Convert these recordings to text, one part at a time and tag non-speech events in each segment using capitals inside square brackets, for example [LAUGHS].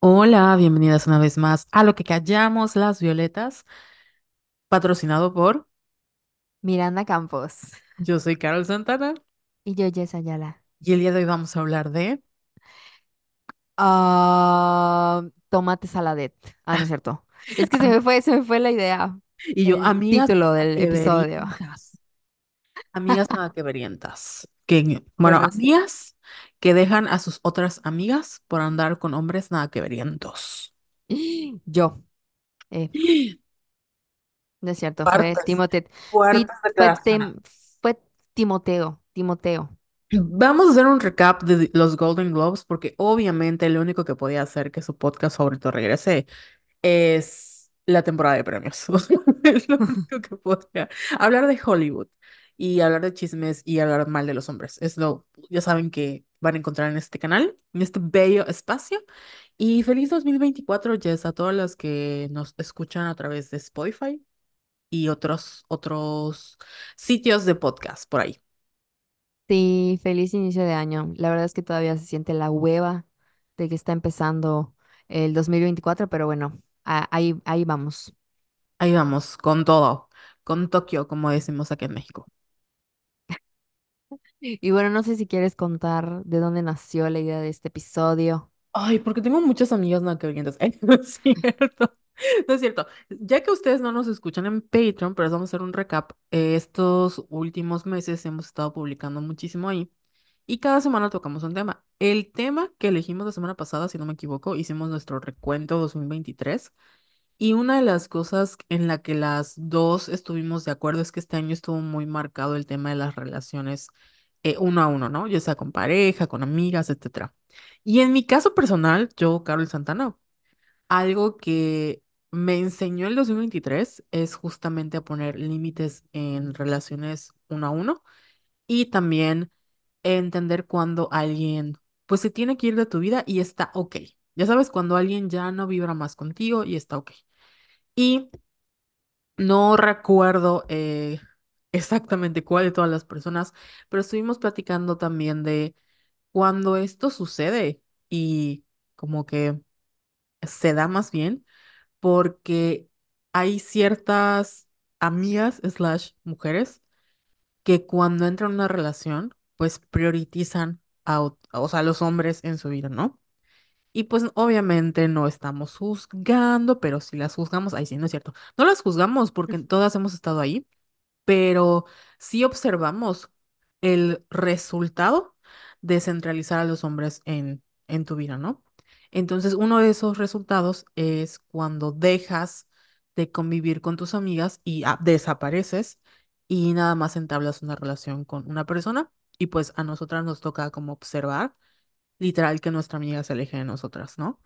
Hola, bienvenidas una vez más a Lo que callamos las violetas, patrocinado por Miranda Campos. Yo soy Carol Santana Y yo, Jess Ayala. y el día de hoy vamos a hablar de Ah, tomate saladet. Ah, no es cierto. Es que se me [LAUGHS] fue, se me fue la idea. y yo, El amigas título del episodio. amigas nada que verientas, que bueno, Bueno, sí. amigas que dejan a sus otras amigas por andar con hombres nada que verientos. [GASPS] Yo. Eh, [GASPS] no es cierto, fue Fuertes, Timoteo. Fui- Fue, declaraciones. Tem- fue Timoteo. Timoteo. Vamos a hacer un recap de los Golden Globes porque obviamente lo único que podía hacer que su podcast favorito regrese es la temporada de premios. [LAUGHS] Es lo [LAUGHS] único que podría. Hablar de Hollywood y hablar de chismes y hablar mal de los hombres. Es lo, ya saben que van a encontrar en este canal, en este bello espacio. Y feliz 2024, Jess, a todas las que nos escuchan a través de Spotify y otros, otros sitios de podcast por ahí. Sí, feliz inicio de año. La verdad es que todavía se siente la hueva de que está empezando el 2024, pero bueno, ahí, ahí vamos. Ahí vamos, con todo, con Tokio, como decimos aquí en México. Y bueno, no sé si quieres contar de dónde nació la idea de este episodio. Ay, porque tengo muchas amigas nacavientas. Ay, [LAUGHS] no es cierto. No es cierto. Ya que ustedes no nos escuchan en Patreon, pero vamos a hacer un recap. eh, estos últimos meses hemos estado publicando muchísimo ahí y cada semana tocamos un tema. El tema que elegimos la semana pasada, si no me equivoco, hicimos nuestro recuento 2023 y una de las cosas en la que las dos estuvimos de acuerdo es que este año estuvo muy marcado el tema de las relaciones eh, uno a uno, ¿no? Ya sea con pareja, con amigas, etcétera. Y en mi caso personal, yo, Carol Santana, algo que me enseñó el 2023 es justamente a poner límites en relaciones uno a uno y también entender cuando alguien, pues se tiene que ir de tu vida y está ok. Ya sabes, cuando alguien ya no vibra más contigo y está ok. Y no recuerdo eh, exactamente cuál de todas las personas, pero estuvimos platicando también de cuando esto sucede y como que se da más bien porque hay ciertas amigas slash mujeres que cuando entran en una relación, pues priorizan a, o sea, a los hombres en su vida, ¿no? Y pues obviamente no estamos juzgando, pero si las juzgamos, ahí sí, no es cierto. No las juzgamos porque todas hemos estado ahí pero sí observamos el resultado de centralizar a los hombres en, en tu vida, ¿no? Entonces, uno de esos resultados es cuando dejas de convivir con tus amigas y ah, desapareces y nada más entablas una relación con una persona y pues a nosotras nos toca como observar, literal, que nuestra amiga se aleje de nosotras, ¿no?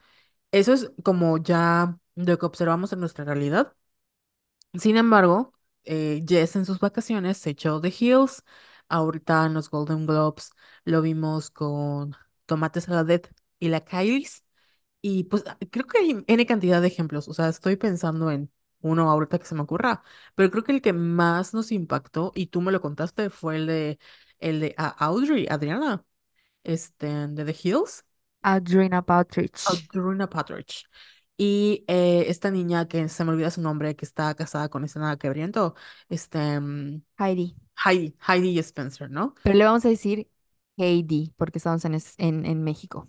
Eso es como ya lo que observamos en nuestra realidad. Sin embargo, eh, Jess en sus vacaciones se echó The Hills. Ahorita en los Golden Globes lo vimos con Tomate Saladet y la Kylie's. Y pues ah, creo que hay N cantidad de ejemplos. O sea, estoy pensando en uno ahorita que se me ocurra. Pero creo que el que más nos impactó, y tú me lo contaste, fue el de, el de ah, Audrey, Adriana, este, de The Hills. Adrena Partridge. Audrina Patridge. Y eh, esta niña que se me olvida su nombre, que está casada con este nada quebriento, este, mm, Heidi. Heidi, Heidi Spencer, ¿no? Pero le vamos a decir Heidi porque estamos en, es- en, en México.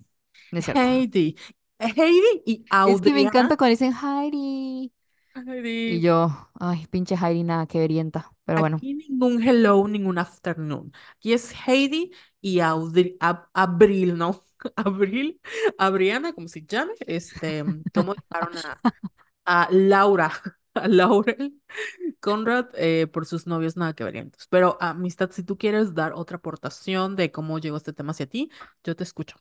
No. Heidi, Heidi y Es que me encanta cuando dicen Heidi. Y Heidi. yo, ay, pinche Heidi, nada que verienta. Pero bueno, Aquí ningún hello, ningún afternoon. Aquí es Heidi y Audrey, Ab- Abril, ¿no? [LAUGHS] Abril, Abriana, como se llame, este, cómo dejaron [LAUGHS] a, a Laura, [LAUGHS] a Laurel Conrad eh, por sus novios nada que variantes. Pero amistad, si tú quieres dar otra aportación de cómo llegó este tema hacia ti, yo te escucho.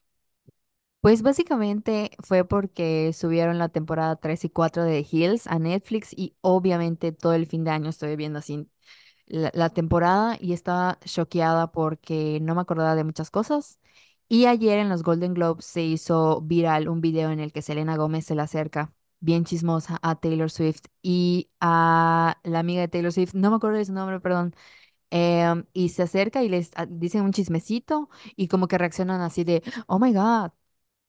pues básicamente fue porque subieron la temporada 3 y 4 de Hills a Netflix y obviamente todo el fin de año estoy viendo así la, la temporada y estaba choqueada porque no me acordaba de muchas cosas. Y ayer en los Golden Globes se hizo viral un video en el que Selena Gómez se le acerca, bien chismosa, a Taylor Swift y a la amiga de Taylor Swift, no me acuerdo de su nombre, perdón, em, y se acerca y les ah, dice un chismecito y como que reaccionan así de, oh my God.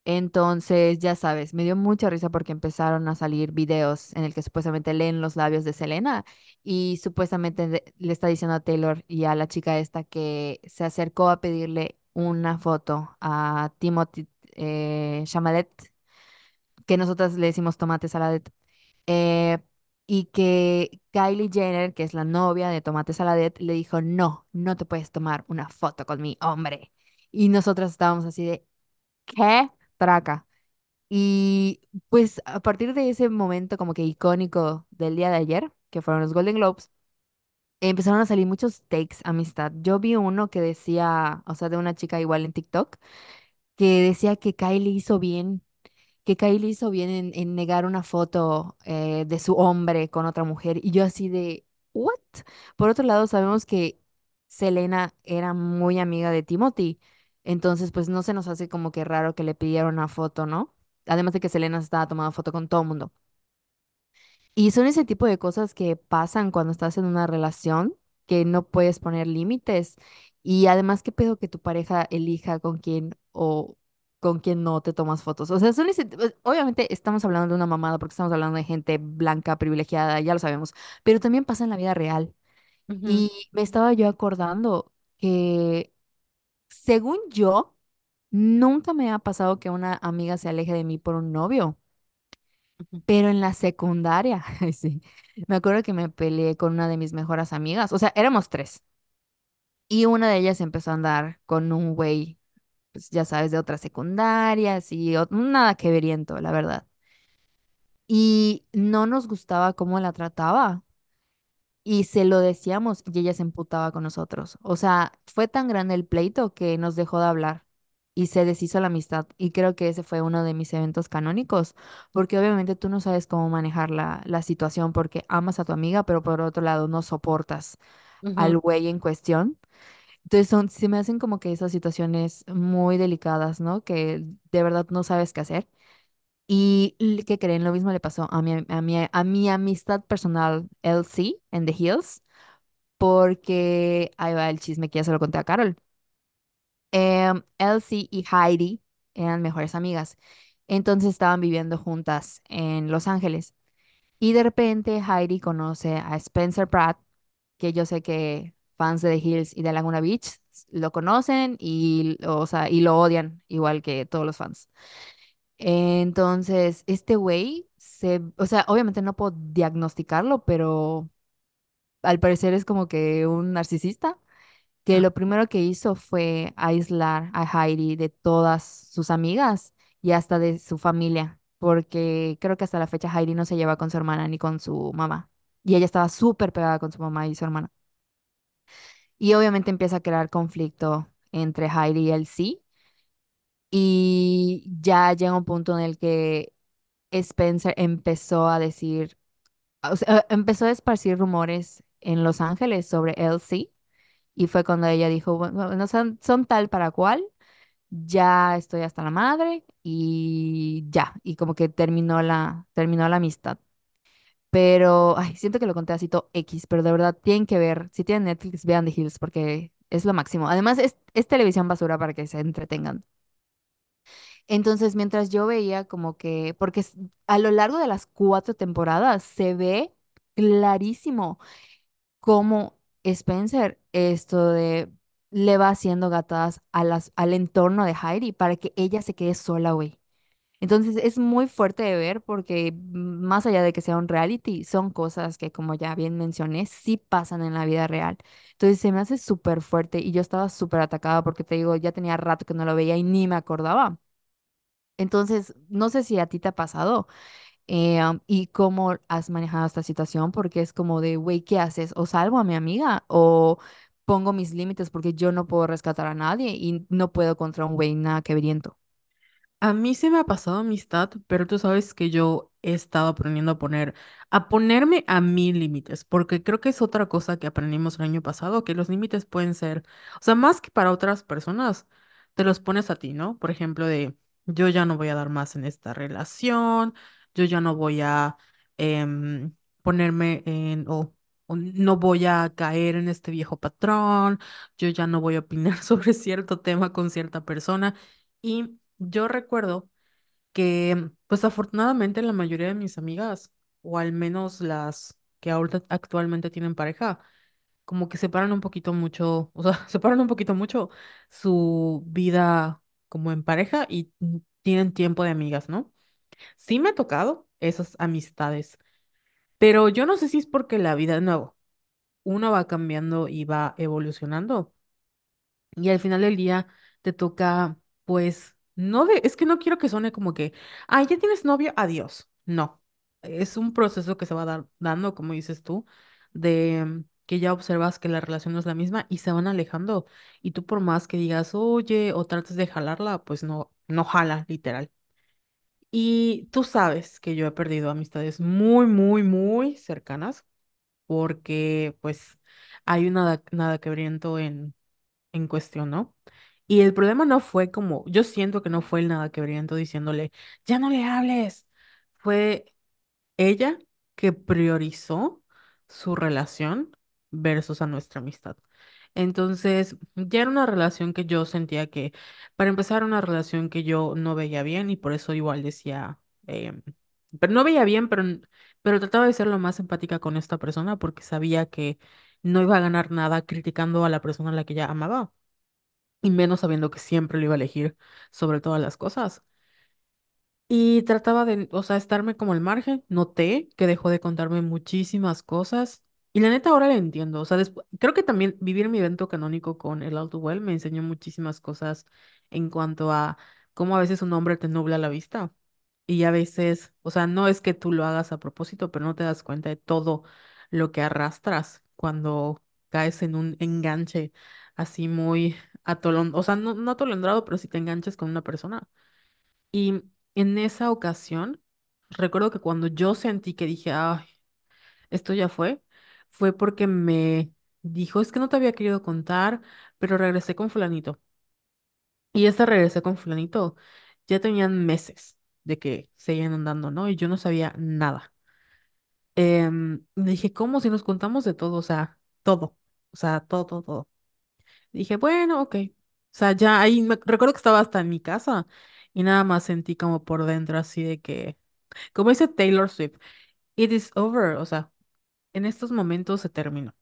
Entonces, ya sabes, me dio mucha risa porque empezaron a salir videos en el que supuestamente leen los labios de Selena y supuestamente le está diciendo a Taylor y a la chica esta que se acercó a pedirle una foto a Timothy eh, que nosotras le decimos Tomate Saladet, eh, y que Kylie Jenner, que es la novia de Tomate Saladet, le dijo, no, no te puedes tomar una foto con mi hombre. Y nosotras estábamos así de, ¿qué? Traca. Y pues a partir de ese momento como que icónico del día de ayer, que fueron los Golden Globes, empezaron a salir muchos takes amistad. Yo vi uno que decía, o sea, de una chica igual en TikTok, que decía que Kylie hizo bien, que Kylie hizo bien en, en negar una foto eh, de su hombre con otra mujer. Y yo así de, ¿what? Por otro lado, sabemos que Selena era muy amiga de Timothy, entonces pues no se nos hace como que raro que le pidieran una foto, ¿no? Además de que Selena se estaba tomando foto con todo el mundo. Y son ese tipo de cosas que pasan cuando estás en una relación, que no puedes poner límites. Y además, qué pedo que tu pareja elija con quién o con quién no te tomas fotos. O sea, son ese, pues, obviamente estamos hablando de una mamada porque estamos hablando de gente blanca, privilegiada, ya lo sabemos, pero también pasa en la vida real. Y me estaba yo acordando que, según yo, nunca me ha pasado que una amiga se aleje de mí por un novio. Pero en la secundaria, [LAUGHS] sí, me acuerdo que me peleé con una de mis mejores amigas, o sea, éramos tres, y una de ellas empezó a andar con un güey, pues ya sabes, de otras secundarias y ot- nada que veriento, la verdad. Y no nos gustaba cómo la trataba. Y se lo decíamos y ella se emputaba con nosotros. O sea, fue tan grande el pleito que nos dejó de hablar y se deshizo la amistad. Y creo que ese fue uno de mis eventos canónicos, porque obviamente tú no sabes cómo manejar la, la situación porque amas a tu amiga, pero por otro lado no soportas al ujú. güey en cuestión. Entonces son, se me hacen como que esas situaciones muy delicadas, ¿no? Que de verdad no sabes qué hacer. Y ¿qué creen? Lo mismo le pasó a mi, a mi, a mi amistad personal, Elsie, en The Hills porque ahí va el chisme que ya se lo conté a Carol. Em, Elsie y Heidi eran mejores amigas, entonces estaban viviendo juntas en Los Ángeles. Y de repente Heidi conoce a Spencer Pratt, que yo sé que fans de The Hills y de Laguna Beach lo conocen y, o sea, y lo odian, igual que todos los fans. Entonces, este güey se, o sea, obviamente no puedo diagnosticarlo, pero al parecer es como que un narcisista. Que lo primero que hizo fue aislar a Heidi de todas sus amigas y hasta de su familia, porque creo que hasta la fecha Heidi no se lleva con su hermana ni con su mamá. Y ella estaba súper pegada con su mamá y su hermana. Y obviamente empieza a crear conflicto entre Heidi y sí. Y ya llega un punto en el que Spencer empezó a decir, o sea, empezó a esparcir rumores en Los Ángeles sobre Elsie. Y fue cuando ella dijo, bueno, no son, son tal para cual. ya estoy hasta la madre y ya, y como que terminó la, terminó la amistad. Pero, ay, siento que lo conté así X, pero de verdad tienen que ver, si tienen Netflix, vean The Hills porque es lo máximo. Además, es, es televisión basura para que se entretengan. Entonces, mientras yo veía como que, porque a lo largo de las cuatro temporadas se ve clarísimo cómo Spencer esto de le va haciendo gatadas a al entorno de Heidi para que ella se quede sola, güey. Entonces es muy fuerte de ver porque mm, más allá de que sea un reality, son cosas que, como ya bien mencioné, sí pasan en la vida real. Entonces se me hace súper fuerte y yo estaba súper atacada porque te digo, ya tenía rato que no lo veía y ni me acordaba. Entonces, no sé si a ti te ha pasado eh, am, y cómo has manejado esta situación, porque es como de, güey, ¿qué haces? ¿O salvo a mi amiga? ¿O pongo mis límites porque yo no puedo rescatar a nadie y no puedo contra un güey nada que veriento? A mí se me ha pasado amistad, pero tú sabes que yo he estado aprendiendo a poner, a ponerme a mí límites, porque creo que es otra cosa que aprendimos el año pasado, que los límites pueden ser, o sea, más que para otras personas, te los pones a ti, ¿no? Por ejemplo, de yo ya no voy a dar más en esta relación, yo ya no voy a em, ponerme en, o o no voy a caer en este viejo patrón, yo ya no voy a opinar [LAUGHS] sobre cierto tema con cierta persona. Y yo recuerdo que, pues afortunadamente la mayoría de mis amigas, o al menos las que ahorita actualmente tienen pareja, como que separan un poquito mucho, o sea, [LAUGHS] separan un poquito mucho su vida como en pareja y mm, tienen tiempo de amigas, ¿no? Sí me ha tocado esas amistades, pero yo no sé si es porque la vida, de nuevo, uno va cambiando y va evolucionando y al final del día te toca, pues, no de, es que no quiero que suene como que, ah, ya tienes novio, adiós. No, es un proceso que se va dando, como dices tú, de que ya observas que la relación no es la misma y se van alejando. Y tú por más que digas, oye, o trates de jalarla, pues no, no jala, literal. Y tú sabes que yo he perdido amistades muy, muy, muy cercanas porque pues hay un nada, nada quebriento en, en cuestión, ¿no? Y el problema no fue como, yo siento que no fue el nada quebriento diciéndole, ya no le hables. Fue ella que priorizó su relación versus a nuestra amistad. Entonces, ya era una relación que yo sentía que, para empezar, una relación que yo no veía bien y por eso igual decía, em, pero no veía bien, pero, pero trataba de ser lo más empática con esta persona porque sabía que no iba a ganar nada criticando a la persona a la que ella amaba y menos sabiendo que siempre lo iba a elegir sobre todas las cosas. Y trataba de, o sea, estarme como al margen. Noté que dejó de contarme muchísimas cosas. Y la neta ahora la entiendo. O sea, despu- creo que también vivir mi evento canónico con el Alto Well me enseñó muchísimas cosas en cuanto a cómo a veces un hombre te nubla la vista. Y a veces, o sea, no es que tú lo hagas a propósito, pero no te das cuenta de todo lo que arrastras cuando caes en un enganche así muy atolón, o sea, no, atolondrado, pero si te enganchas con una persona. Y en esa ocasión, recuerdo que cuando yo sentí que dije, ay, esto ya fue, fue porque me dijo, es que no te había querido contar, pero regresé con fulanito. Y esta regresé con fulanito, ya tenían meses de que seguían andando, ¿no? Y yo no sabía nada. Em, dije, ¿cómo? Si nos contamos de todo, o sea, todo, o sea, todo, todo, todo. Dije, bueno, ok. O sea, ya ahí me recuerdo que estaba hasta en mi casa y nada más sentí como por dentro así de que, como dice Taylor Swift, it is over, o sea, en estos momentos se terminó.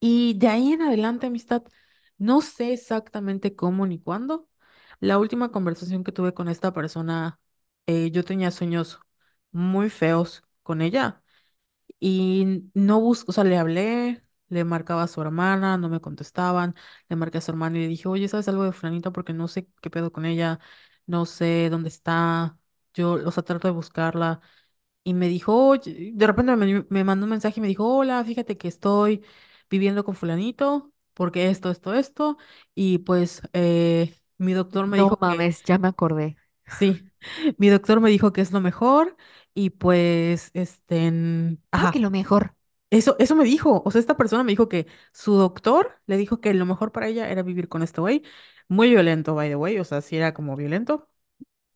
Y de ahí en adelante, amistad, no sé exactamente cómo ni cuándo. La última conversación que tuve con esta persona, eh, yo tenía sueños muy feos con ella. Y no busco, o sea, le hablé, le marcaba a su hermana, no me contestaban, le marqué a su hermana y le dije, oye, ¿sabes algo de fulanita? Porque no sé qué pedo con ella, no sé dónde está, yo, o sea, trato de buscarla. Y me dijo, de repente me, me mandó un mensaje y me dijo, hola, fíjate que estoy viviendo con fulanito, porque esto, esto, esto, y pues eh, mi doctor me No dijo que, mames, ya me acordé. sí, [LAUGHS] mi doctor me dijo que es lo mejor, y pues, este, ¿Cómo que ajá. lo mejor? Eso, eso me dijo, o sea, esta persona me dijo que su doctor le dijo que lo mejor para ella era vivir con este güey, muy violento, by the way, o sea, sí era como violento.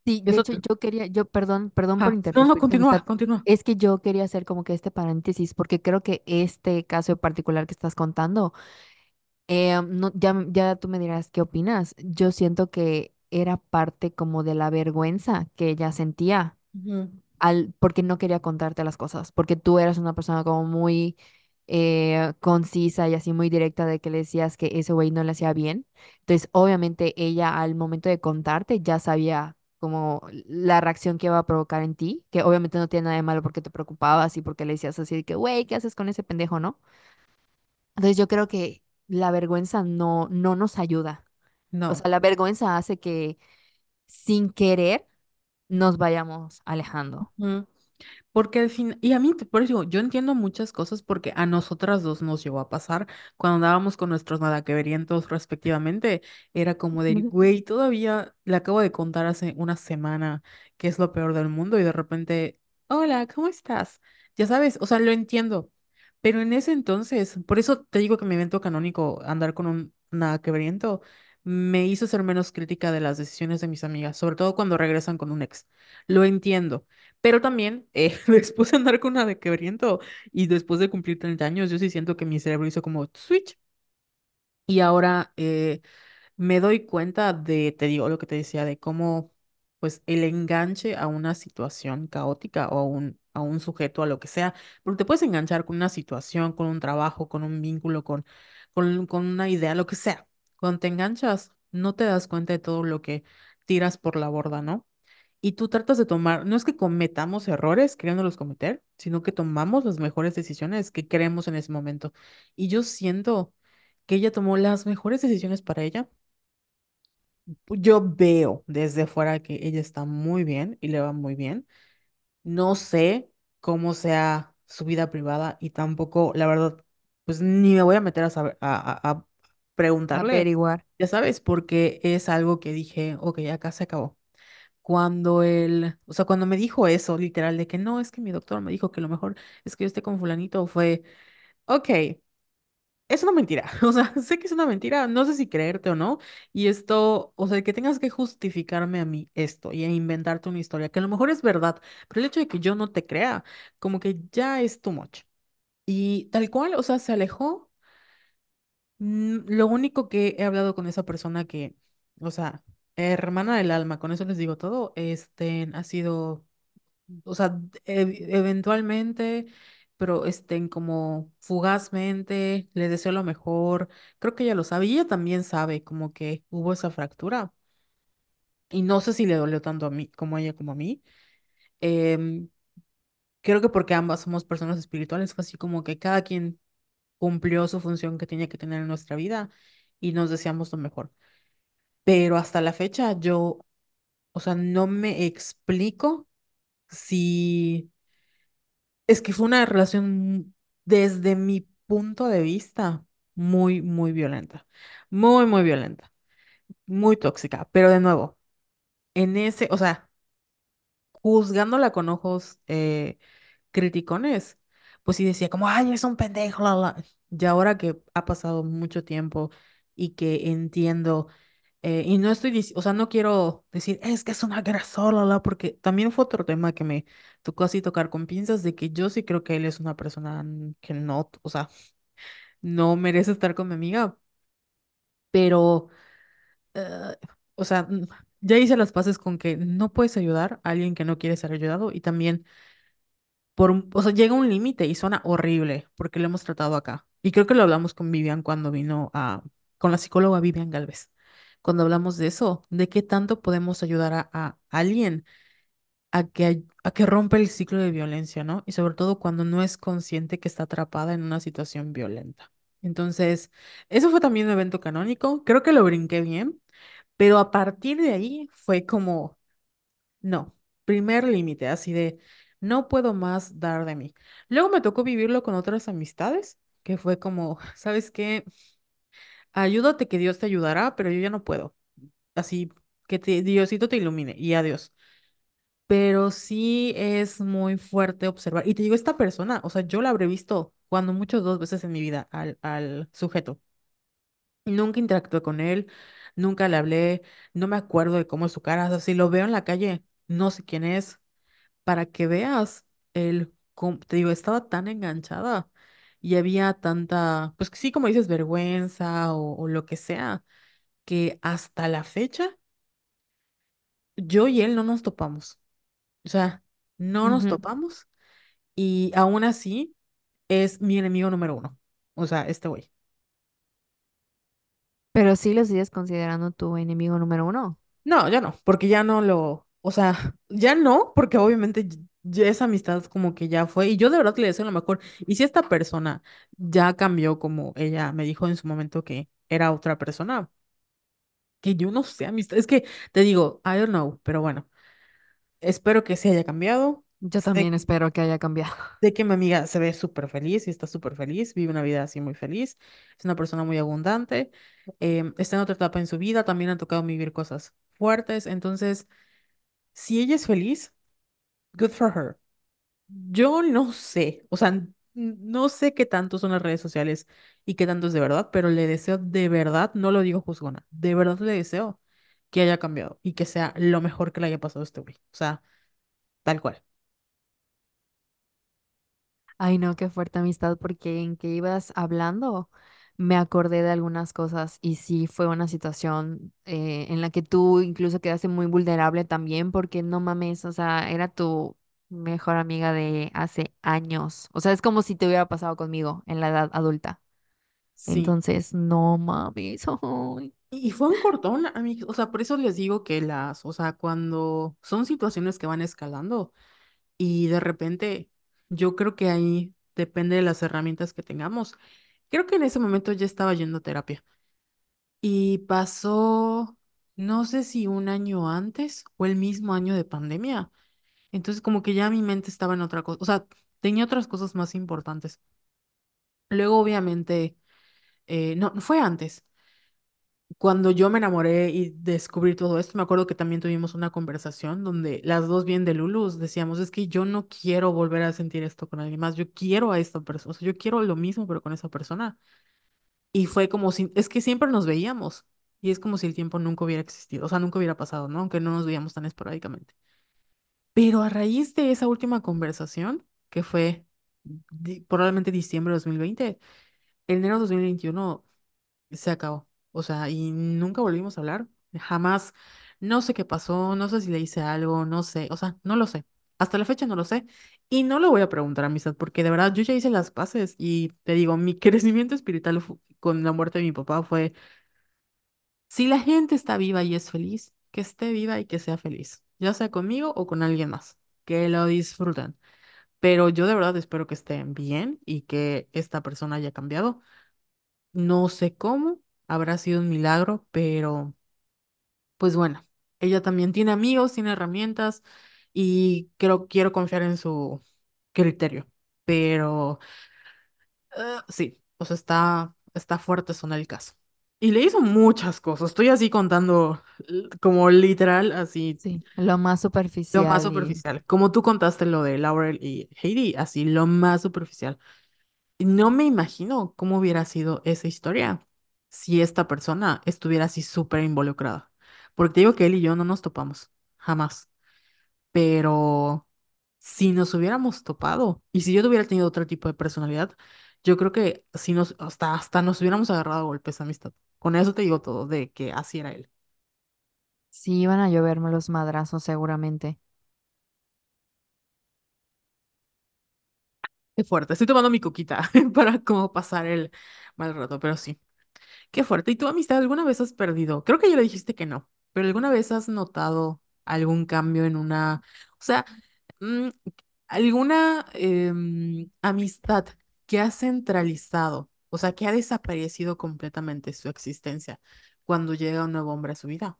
Sí, de hecho yo quería, yo, perdón, perdón por ah, no, no, continúa, continúa. Es que yo quería hacer como que este paréntesis, porque creo que este caso en particular que estás contando, eh, no, ya, ya tú me dirás qué opinas. Yo siento que era parte como de la vergüenza que ella sentía Ujú, al, porque no quería contarte las cosas, porque tú eras una persona como muy eh, concisa y así muy directa de que le decías que ese güey no le hacía bien. Entonces, obviamente ella al momento de contarte ya sabía como la reacción que iba a provocar en ti, que obviamente no tiene nada de malo porque te preocupabas y porque le decías así de que, güey, ¿qué haces con ese pendejo, no? Entonces, yo creo que la vergüenza no, no nos ayuda. O No. sea, la vergüenza hace que sin querer nos vayamos alejando. Porque al fin, y a mí, por eso digo, yo entiendo muchas cosas porque a nosotras dos nos llegó a pasar cuando andábamos con nuestros nadaqueverientos respectivamente, era como del, güey, todavía le acabo de contar hace una semana que es lo peor del mundo y de repente, hola, ¿cómo estás? Ya sabes, o sea, lo entiendo, pero en ese entonces, por eso te digo que mi evento canónico, andar con un nadaqueveriento, me hizo ser menos crítica de las decisiones de mis amigas, sobre todo cuando regresan con un ex. Lo entiendo, pero también eh, [LAUGHS] después de andar con una de quebriento y después de cumplir 30 años, yo sí siento que mi cerebro hizo como switch y ahora eh, me doy cuenta de, te digo lo que te decía, de cómo pues el enganche a una situación caótica o a un, a un sujeto, a lo que sea, porque te puedes enganchar con una situación, con un trabajo, con un vínculo, con, con, con una idea, lo que sea. Cuando te enganchas, no te das cuenta de todo lo que tiras por la borda, ¿no? Y tú tratas de tomar, no es que cometamos errores queriéndolos cometer, sino que tomamos las mejores decisiones que queremos en ese momento. Y yo siento que ella tomó las mejores decisiones para ella yo veo desde fuera que ella está muy bien y le va muy bien. No sé cómo sea su vida privada y tampoco, la verdad, pues ni me voy a meter a saber, a preguntarle, Averiguar. ya sabes, porque es algo que dije, ok, acá se acabó. Cuando él, o sea, cuando me dijo eso, literal, de que no, es que mi doctor me dijo que lo mejor es que yo esté con fulanito, fue, ok. Es una mentira, [LAUGHS] o sea, sé que es una mentira, no sé si creerte o no, y esto, o sea, que tengas que justificarme a mí esto y inventarte una historia, que a lo mejor es verdad, pero el hecho de que yo no te crea, como que ya es too much. Y tal cual, o sea, se alejó. Mm, Lo único que he hablado con esa persona que, o sea, hermana del alma, con eso les digo todo, este, ha sido o sea, eventualmente, pero estén como fugazmente, le deseo lo mejor. Creo que ella lo sabe y ella también sabe como que hubo esa fractura y no sé si le dolió tanto a mí como a ella como a mí. Em, creo que porque ambas somos personas espirituales, fue así como que cada quien cumplió su función que tenía que tener en nuestra vida y nos deseamos lo mejor. Pero hasta la fecha yo, o sea, no me explico si Es que fue una relación desde mi punto de vista muy, muy violenta. Muy, muy violenta. Muy tóxica. Pero de nuevo, en ese, o sea, juzgándola con ojos eh, criticones, pues sí decía como, ay, es un pendejo, la, la". Y ahora que ha pasado mucho tiempo y que entiendo, eh, y no estoy o sea, no quiero decir, es que es un agresor, la, la", porque también fue otro tema que me tocó así tocar con pinzas, de que yo sí creo que él es una persona que no, o sea, no merece estar con mi amiga, pero, eh, o sea, ya hice las paces con que no puedes ayudar a alguien que no quiere ser ayudado y también por, o sea, llega un límite y suena horrible porque lo hemos tratado acá. Y creo que lo hablamos con Vivian cuando vino a, con la psicóloga Vivian Galvez. Cuando hablamos de eso, de qué tanto podemos ayudar a, a alguien a que, a que rompa el ciclo de violencia, ¿no? Y sobre todo cuando no es consciente que está atrapada en una situación violenta. Entonces, eso fue también un evento canónico. Creo que lo brinqué bien, pero a partir de ahí fue como no, primer límite, así de no puedo más dar de mí. Luego me tocó vivirlo con otras amistades, que fue como, [LAUGHS] ¿sabes qué? Ayúdate que Dios te ayudará, pero yo ya no puedo. Así que te, Diosito te ilumine y adiós. Pero sí es muy fuerte observar. Y te digo, esta persona, o sea, yo la habré visto cuando mucho dos veces en mi vida al, al sujeto. Nunca interactué con él, nunca le hablé, no me acuerdo de cómo es su cara. O sea, si lo veo en la calle, no sé quién es para que veas el, te digo, estaba tan enganchada y había tanta, pues sí, como dices, vergüenza o, o lo que sea, que hasta la fecha yo y él no nos topamos. O sea, no nos Ujú. topamos y aún así es mi enemigo número uno. O sea, este güey. Pero sí lo sigues considerando tu enemigo número uno. No, ya no, porque ya no lo, o sea, ya no, porque obviamente ya esa amistad como que ya fue, y yo de verdad le deseo lo mejor. Y si esta persona ya cambió como ella me dijo en su momento que era otra persona, que yo no sé, amistad, es que te digo, I don't know, pero bueno, espero que se haya cambiado. Yo también espero que haya cambiado. [LAUGHS] sé que mi amiga se ve súper feliz y está súper feliz, vive una vida así muy feliz, es una persona muy abundante, em, está en otra etapa en su vida, también han tocado vivir cosas fuertes, entonces... Si ella es feliz, good for her. Yo no sé, o sea, no sé qué tanto son las redes sociales y qué tanto es de verdad, pero le deseo de verdad, no lo digo juzgona, de verdad le deseo que haya cambiado y que sea lo mejor que le haya pasado este güey. O sea, tal cual. Ay, no, qué fuerte amistad, porque en que ibas hablando me acordé de algunas cosas y sí fue una situación eh, en la que tú incluso quedaste muy vulnerable también, porque no mames, o sea, era tu mejor amiga de hace años. O sea, es como si te hubiera pasado conmigo en la edad adulta. Sí. Entonces, no mames. ay. Y y fue un cortón, amigos. O sea, por eso les digo que las, o sea, cuando son situaciones que van escalando y de repente, yo creo que ahí depende de las herramientas que tengamos. Creo que en ese momento ya estaba yendo a terapia. Y pasó, no sé si un año antes o el mismo año de pandemia. Entonces como que ya mi mente estaba en otra cosa, o sea, tenía otras cosas más importantes. Luego obviamente, eh, no, fue antes. Cuando yo me enamoré y descubrí todo esto, me acuerdo que también tuvimos una conversación donde las dos bien de Lulus decíamos, es que yo no quiero volver a sentir esto con alguien más, yo quiero a esta persona, o sea, yo quiero lo mismo pero con esa persona. Y fue como si, es que siempre nos veíamos. Y es como si el tiempo nunca hubiera existido, o sea, nunca hubiera pasado, ¿no? Aunque no nos veíamos tan esporádicamente. Pero a raíz de esa última conversación, que fue di- probablemente diciembre de 2020, enero de 2021 se acabó. O sea, y nunca volvimos a hablar. Jamás, no sé qué pasó, no sé si le hice algo, no sé, o sea, no lo sé. Hasta la fecha no lo sé. Y no lo voy a preguntar amistad, porque de verdad yo ya hice las paces y te digo, mi [LAUGHS] crecimiento espiritual con la muerte de mi papá fue Si la gente está viva y es feliz, que esté viva y que sea feliz, ya sea conmigo o con alguien más, que lo disfruten. Pero yo de verdad espero que estén bien y que esta persona haya cambiado. No sé cómo, habrá sido un milagro, pero pues bueno, ella también tiene amigos, tiene herramientas y creo quiero confiar en su criterio. Pero eh, sí, o sea, está, está fuerte son el caso. Y le hizo muchas cosas. Estoy así contando como literal, así Sí, lo más lo más superficial y superficial. Como tú contaste lo de Laurel y Heidi, así lo más superficial. No me imagino cómo hubiera sido esa historia si esta persona estuviera así súper involucrada. Porque te digo que él y yo no nos topamos, jamás. Pero si nos hubiéramos topado y si yo hubiera tenido otro tipo de personalidad, yo creo que si nos, hasta, hasta nos hubiéramos agarrado a golpes, amistad. Con eso te digo todo, de que así era él. sí iban a lloverme los madrazos seguramente. Qué fuerte. Estoy tomando mi coquita [LAUGHS] para como pasar el mal rato, pero sí. Qué fuerte. ¿Y tu amistad alguna vez has perdido? Creo que ya le dijiste que no, pero ¿alguna vez has notado algún cambio en una, o sea, mm, alguna em, amistad que ha centralizado, o sea, que ha desaparecido completamente su existencia cuando llega un nuevo hombre a su vida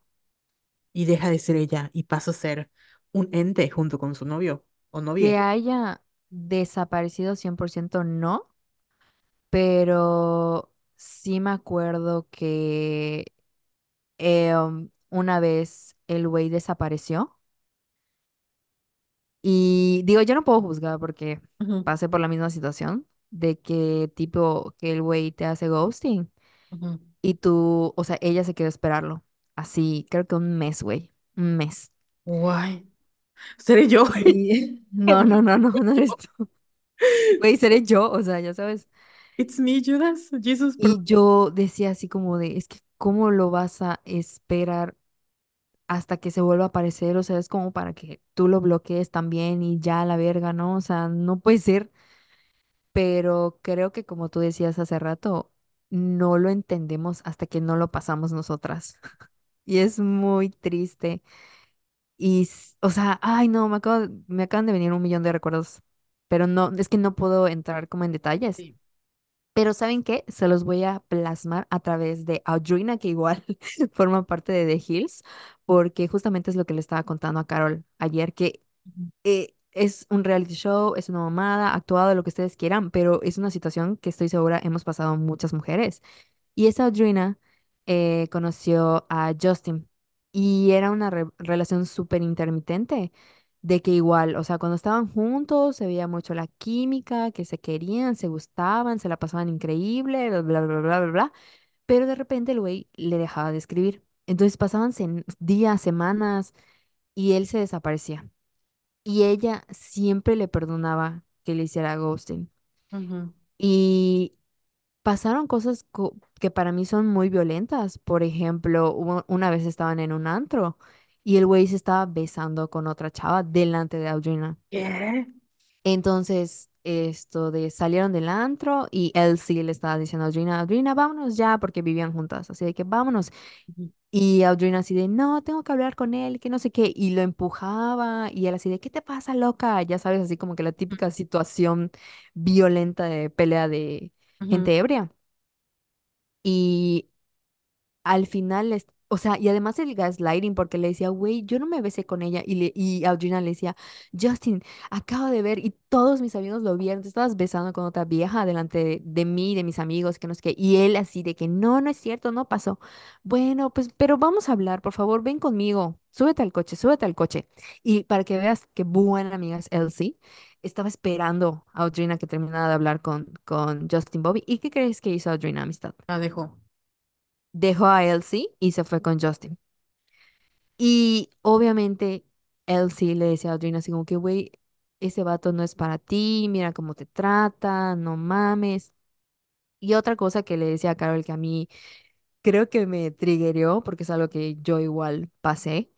y deja de ser ella y pasa a ser un ente junto con su novio o Que novia? haya desaparecido 100% no, pero sí me acuerdo que eh, um, una vez el güey desapareció y digo, yo no puedo juzgar porque Ujú, pasé por la misma situación de que tipo que el güey te hace ghosting ujú. y tú, o sea, ella se quedó a esperarlo. Así, creo que un mes, güey, un mes. Guay. Seré yo. Y [LAUGHS] no, no, no, no, no eres [LAUGHS] tú. Güey, seré yo, o sea, ya sabes. It's me, Judas. Jesus, Y yo decía así como de, es que, ¿cómo lo vas a esperar hasta que se vuelva a aparecer? O sea, es como para que tú lo bloquees también y ya la verga, ¿no? O sea, no puede ser, pero creo que como tú decías hace rato, no lo entendemos hasta que no lo pasamos nosotras. [LAUGHS] Y es muy triste. Y, o sea, ay, no, me acabo, me acaban de venir un millón de recuerdos, pero no, es que no puedo entrar como en detalles. Sí. Pero ¿saben qué? Se los voy a plasmar a través de Audrina, que igual [LAUGHS] forma parte de The Hills, porque justamente es lo que le estaba contando a Carol ayer, que eh, es un reality show, es una mamada, actuado, lo que ustedes quieran, pero es una situación que estoy segura hemos pasado muchas mujeres. Y esa Audrina eh, conoció a Justin y era una re- relación súper intermitente de que igual, o sea, cuando estaban juntos se veía mucho la química, que se querían, se gustaban, se la pasaban increíble, bla, bla, bla, bla, bla, bla, pero de repente el güey le dejaba de escribir. Entonces pasaban sen- días, semanas y él se desaparecía. Y ella siempre le perdonaba que le hiciera ghosting. Ujú, Y pasaron cosas co- que para mí son muy violentas. Por ejemplo, hubo- una vez estaban en un antro y el güey se estaba besando con otra chava delante de Audrina. ¿Qué? Entonces, esto de salieron del antro y él sí le estaba diciendo a Audrina, Audrina, vámonos ya, porque vivían juntas. Así de que vámonos. Y Audrina así de, no, tengo que hablar con él, que no sé qué. Y lo empujaba y él así de, ¿qué te pasa, loca? Ya sabes, así como que la típica situación violenta de pelea de gente ebria. Y al final, les, o sea, y además el gaslighting, porque le decía, güey, yo no me besé con ella, y, le, y Audrina le decía, Justin, acabo de ver, y todos mis amigos lo vieron, te estabas besando con otra vieja delante de, de mí, de mis amigos, que no sé qué, y él así de que, no, no es cierto, no pasó. Bueno, pues, pero vamos a hablar, por favor, ven conmigo, súbete al coche, súbete al coche. Y para que veas qué buena amiga es Elsie, estaba esperando a Audrina que terminara de hablar con, con Justin Bobby, ¿y qué crees que hizo Audrina, amistad? La dejó. Dejó a Elsie y se fue con Justin. Y obviamente Elsie le decía a Audrina así como que, güey, ese vato no es para ti, mira cómo te trata, no mames. Y otra cosa que le decía a Carol que a mí creo que me triggerió, porque es algo que yo igual pasé,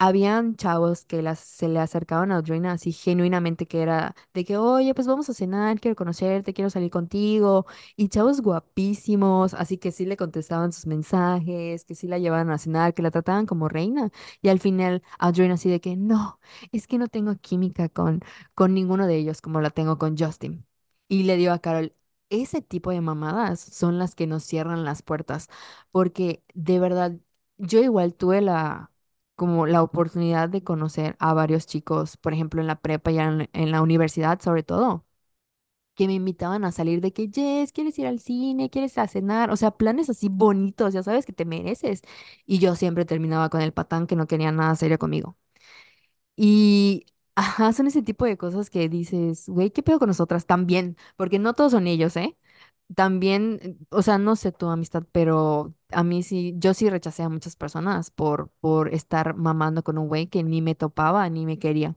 habían chavos que se le acercaban a Audrina así genuinamente que era de que, oye, pues vamos a cenar, quiero conocerte, quiero salir contigo. Y chavos guapísimos, así que sí le contestaban sus mensajes, que sí la llevaban a cenar, que la trataban como reina. Y al final Audrina así de que, no, es que no tengo química con, con ninguno de ellos como la tengo con Justin. Y le dio a Carol, ese tipo de mamadas son las que nos cierran las puertas, porque de verdad... Yo igual tuve la, como la oportunidad de conocer a varios chicos, por ejemplo, en la prepa y en, la universidad sobre todo, que me invitaban a salir de que, Jess, ¿quieres ir al cine? ¿Quieres a cenar? O sea, planes así bonitos, ya sabes que te mereces. Y yo siempre terminaba con el patán que no quería nada serio conmigo. Y, ajá, son ese tipo de cosas que dices, güey, ¿qué pedo con nosotras? También, porque no todos son ellos, ¿eh? También, eh, o sea, no sé tu amistad, pero a mí sí, yo sí rechacé a muchas personas por, por estar mamando con un güey que ni me topaba ni me quería.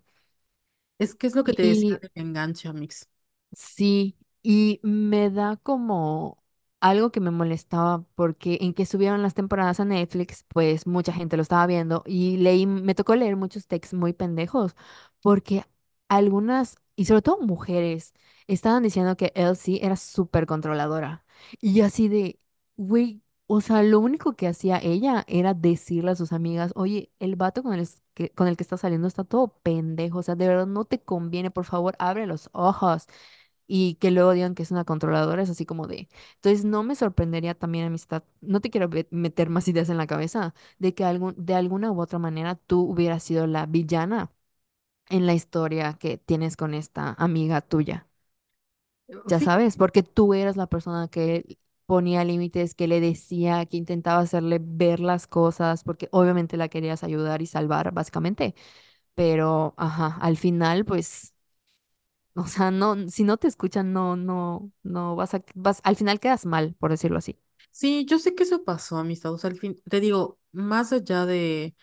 Es que es lo que te decía Y del enganche, Mix. Sí, y me da como algo que me molestaba porque en que subieron las temporadas a Netflix, pues mucha gente lo estaba viendo y leí, me tocó leer muchos textos muy pendejos porque algunas, y sobre todo mujeres, estaban diciendo que Elsie era súper controladora. Y así de, güey, o sea, lo único que hacía ella era decirle a sus amigas, oye, el vato con el que, con el que está saliendo está todo pendejo, o sea, de verdad no te conviene, por favor, abre los ojos y que luego digan que es una controladora, es así como de... Entonces no me sorprendería también, amistad, no te quiero meter más ideas en la cabeza, de que algún, de alguna u otra manera tú hubieras sido la villana en la historia que tienes con esta amiga tuya, ya Sí, sabes, porque tú eras la persona que ponía límites, que le decía, que intentaba hacerle ver las cosas, porque obviamente la querías ayudar y salvar, básicamente, pero, ajá, al final, pues... O sea, no, si no te escuchan, no, no, no vas a, vas, al final quedas mal, por decirlo así. sí, yo sé que eso pasó, amistad. O sea, al fin, te digo, más allá de.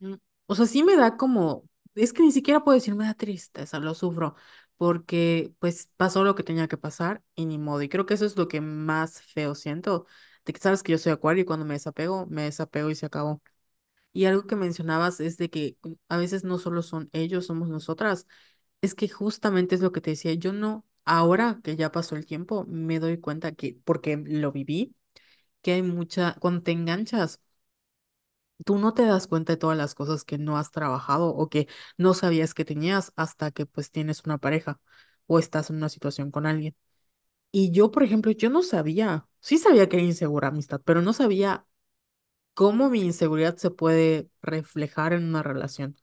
mm, O sea, sí me da como. Es que ni siquiera puedo decir me da tristeza, lo sufro. Porque, pues, pasó lo que tenía que pasar y ni modo. Y creo que eso es lo que más feo siento. De que sabes que yo soy acuario y cuando me desapego, me desapego y se acabó. Y algo que mencionabas es de que mm, a veces no solo son ellos, somos nosotras. Es que justamente es lo que te decía. Yo no, ahora que ya pasó el tiempo, me doy cuenta que, porque lo viví, que hay mucha, cuando te enganchas, tú no te das cuenta de todas las cosas que no has trabajado o que no sabías que tenías hasta que pues tienes una pareja o estás en una situación con alguien. Y yo, por ejemplo, yo no sabía, sí sabía que era insegura amistad, pero no sabía cómo mi inseguridad se puede reflejar en una relación.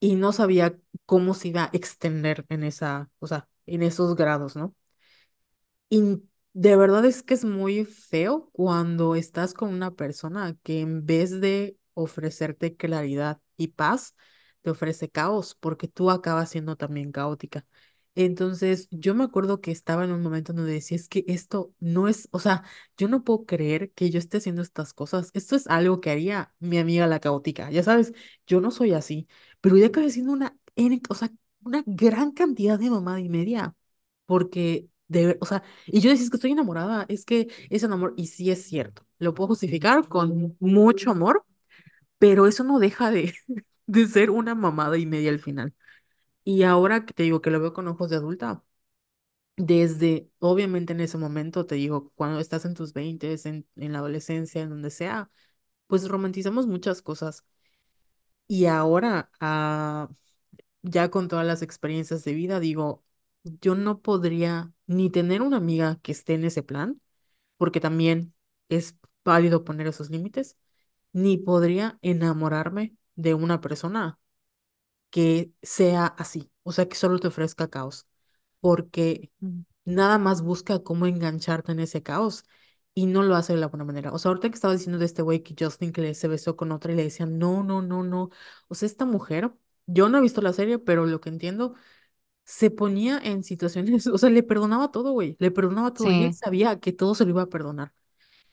y no sabía cómo se iba a extender en esa, o sea, en esos grados, ¿no? Y de verdad es que es muy feo cuando estás con una persona que en vez de ofrecerte claridad y paz, te ofrece caos, porque tú acabas siendo también caótica. Entonces, yo me acuerdo que estaba en un momento donde decía, es que esto no es, o sea, yo no puedo creer que yo esté haciendo estas cosas. Esto es algo que haría mi amiga la caótica. Ya sabes, yo no soy así, pero ya acabé siendo una, o sea, una gran cantidad de mamada y media. Porque, de, o sea, y yo decía, es que estoy enamorada, es que es un amor, y sí es cierto, lo puedo justificar con mucho amor, pero eso no deja de, [LAUGHS] de ser una mamada y media al final. Y ahora que te digo que lo veo con ojos de adulta, desde, obviamente en ese momento, te digo, cuando estás en tus veintes, en, en la adolescencia, en donde sea, pues romantizamos muchas cosas. Y ahora, ah, ya con todas las experiencias de vida, digo, yo no podría ni tener una amiga que esté en ese plan, porque también es válido poner esos límites, ni podría enamorarme de una persona que sea así, o sea, que solo te ofrezca caos, porque Mm. nada más busca cómo engancharte en ese caos y no lo hace de la buena manera. O sea, ahorita que estaba diciendo de este güey que Justin que le se besó con otra y le decían, no, no, no, no. O sea, esta mujer, yo no he visto la serie, pero lo que entiendo, se ponía en situaciones, [LAUGHS] o sea, le perdonaba todo, güey, le perdonaba todo y él Sí, sabía que todo se lo iba a perdonar.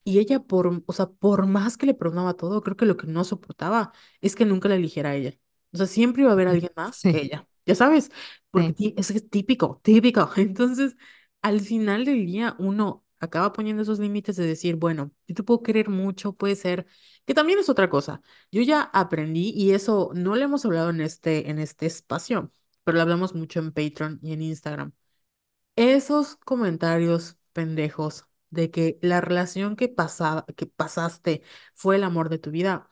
Y ella, por, o sea, por más que le perdonaba todo, creo que lo que no soportaba es que nunca la eligiera a ella. O sea, siempre iba a haber alguien más que sí, ella, ya sabes, porque sí. es típico, típico. [LAUGHS] Entonces, al final del día, uno acaba poniendo esos límites de decir, bueno, yo te puedo querer mucho, puede ser, que también es otra cosa. Yo ya aprendí y eso no lo hemos hablado en este, en este espacio, pero lo hablamos mucho en Patreon y en Instagram. Esos comentarios pendejos de que la relación que pasa, que pasaste fue el amor de tu vida.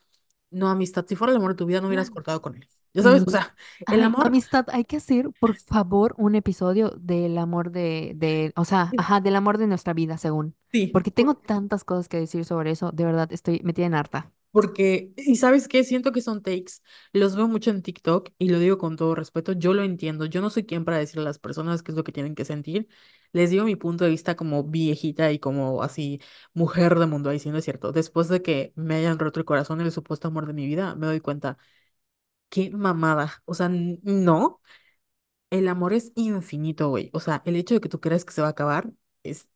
No, amistad, si fuera el amor de tu vida no hubieras cortado con él. Ya sabes, o sea, el Ay, amor, amistad, hay que hacer, por favor, un episodio del amor de, de, o sea, ajá, del amor de nuestra vida, según. sí, Porque tengo tantas cosas que decir sobre eso, de verdad, estoy, me tienen harta. Porque, y sabes qué, siento que son takes, los veo mucho en TikTok y lo digo con todo respeto, yo lo entiendo, yo no soy quien para decirle a las personas qué es lo que tienen que sentir, les digo mi punto de vista como viejita y como así mujer de mundo, ahí sí no es cierto, después de que me hayan roto el corazón el supuesto amor de mi vida, me doy cuenta, qué mamada, o sea, no, el amor es infinito, güey. O sea, el hecho de que tú creas que se va a acabar es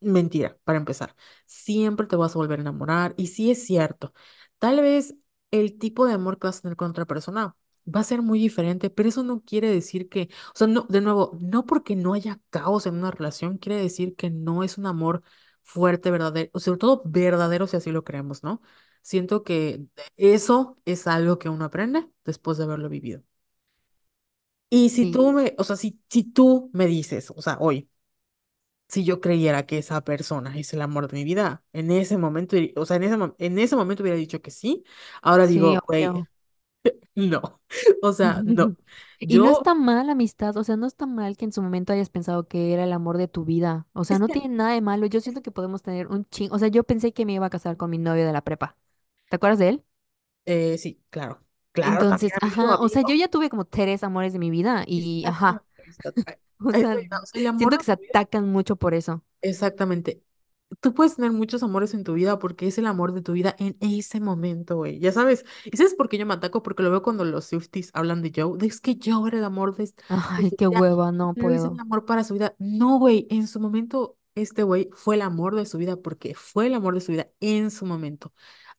mentira, para empezar. Siempre te vas a volver a enamorar. Y sí es cierto, tal vez el tipo de amor que vas a tener con otra persona va a ser muy diferente, pero eso no quiere decir que, o sea, no, de nuevo, no porque no haya caos en una relación, quiere decir que no es un amor fuerte, verdadero, o sobre todo verdadero si así lo creemos, ¿no? Siento que eso es algo que uno aprende después de haberlo vivido. Y si Sí, tú me, o sea, si, si tú me dices, o sea, hoy, si yo creyera que esa persona es el amor de mi vida, en ese momento, o sea, en ese, en ese momento hubiera dicho que sí. Ahora sí, digo, güey, obvio. [LAUGHS] no. [LAUGHS] O sea, no. [LAUGHS] Y no Yo, está mal, amistad, o sea, no está mal que en su momento hayas pensado que era el amor de tu vida. O sea, es no que, tiene nada de malo. Yo siento que podemos tener un ching. O sea, yo pensé que me iba a casar con mi novio de la prepa. ¿Te acuerdas de él? eh, sí, claro, claro, también Entonces, amigo, ajá, o sea, yo amigo. ya tuve como tres amores de mi vida y, ajá, amistad. O sea, reina, o sea, el amor siento que se tu vida. atacan mucho por eso. Exactamente. Tú puedes tener muchos amores en tu vida porque es el amor de tu vida en ese momento, güey. Ya sabes. ¿Y sabes por qué yo me ataco? Porque lo veo cuando los Swifties hablan de Joe. de, Es que Joe era el amor de, de Ay, su qué vida. hueva, no Pero es el puedo. amor para su vida. No, güey. En su momento, este güey fue el amor de su vida porque fue el amor de su vida en su momento.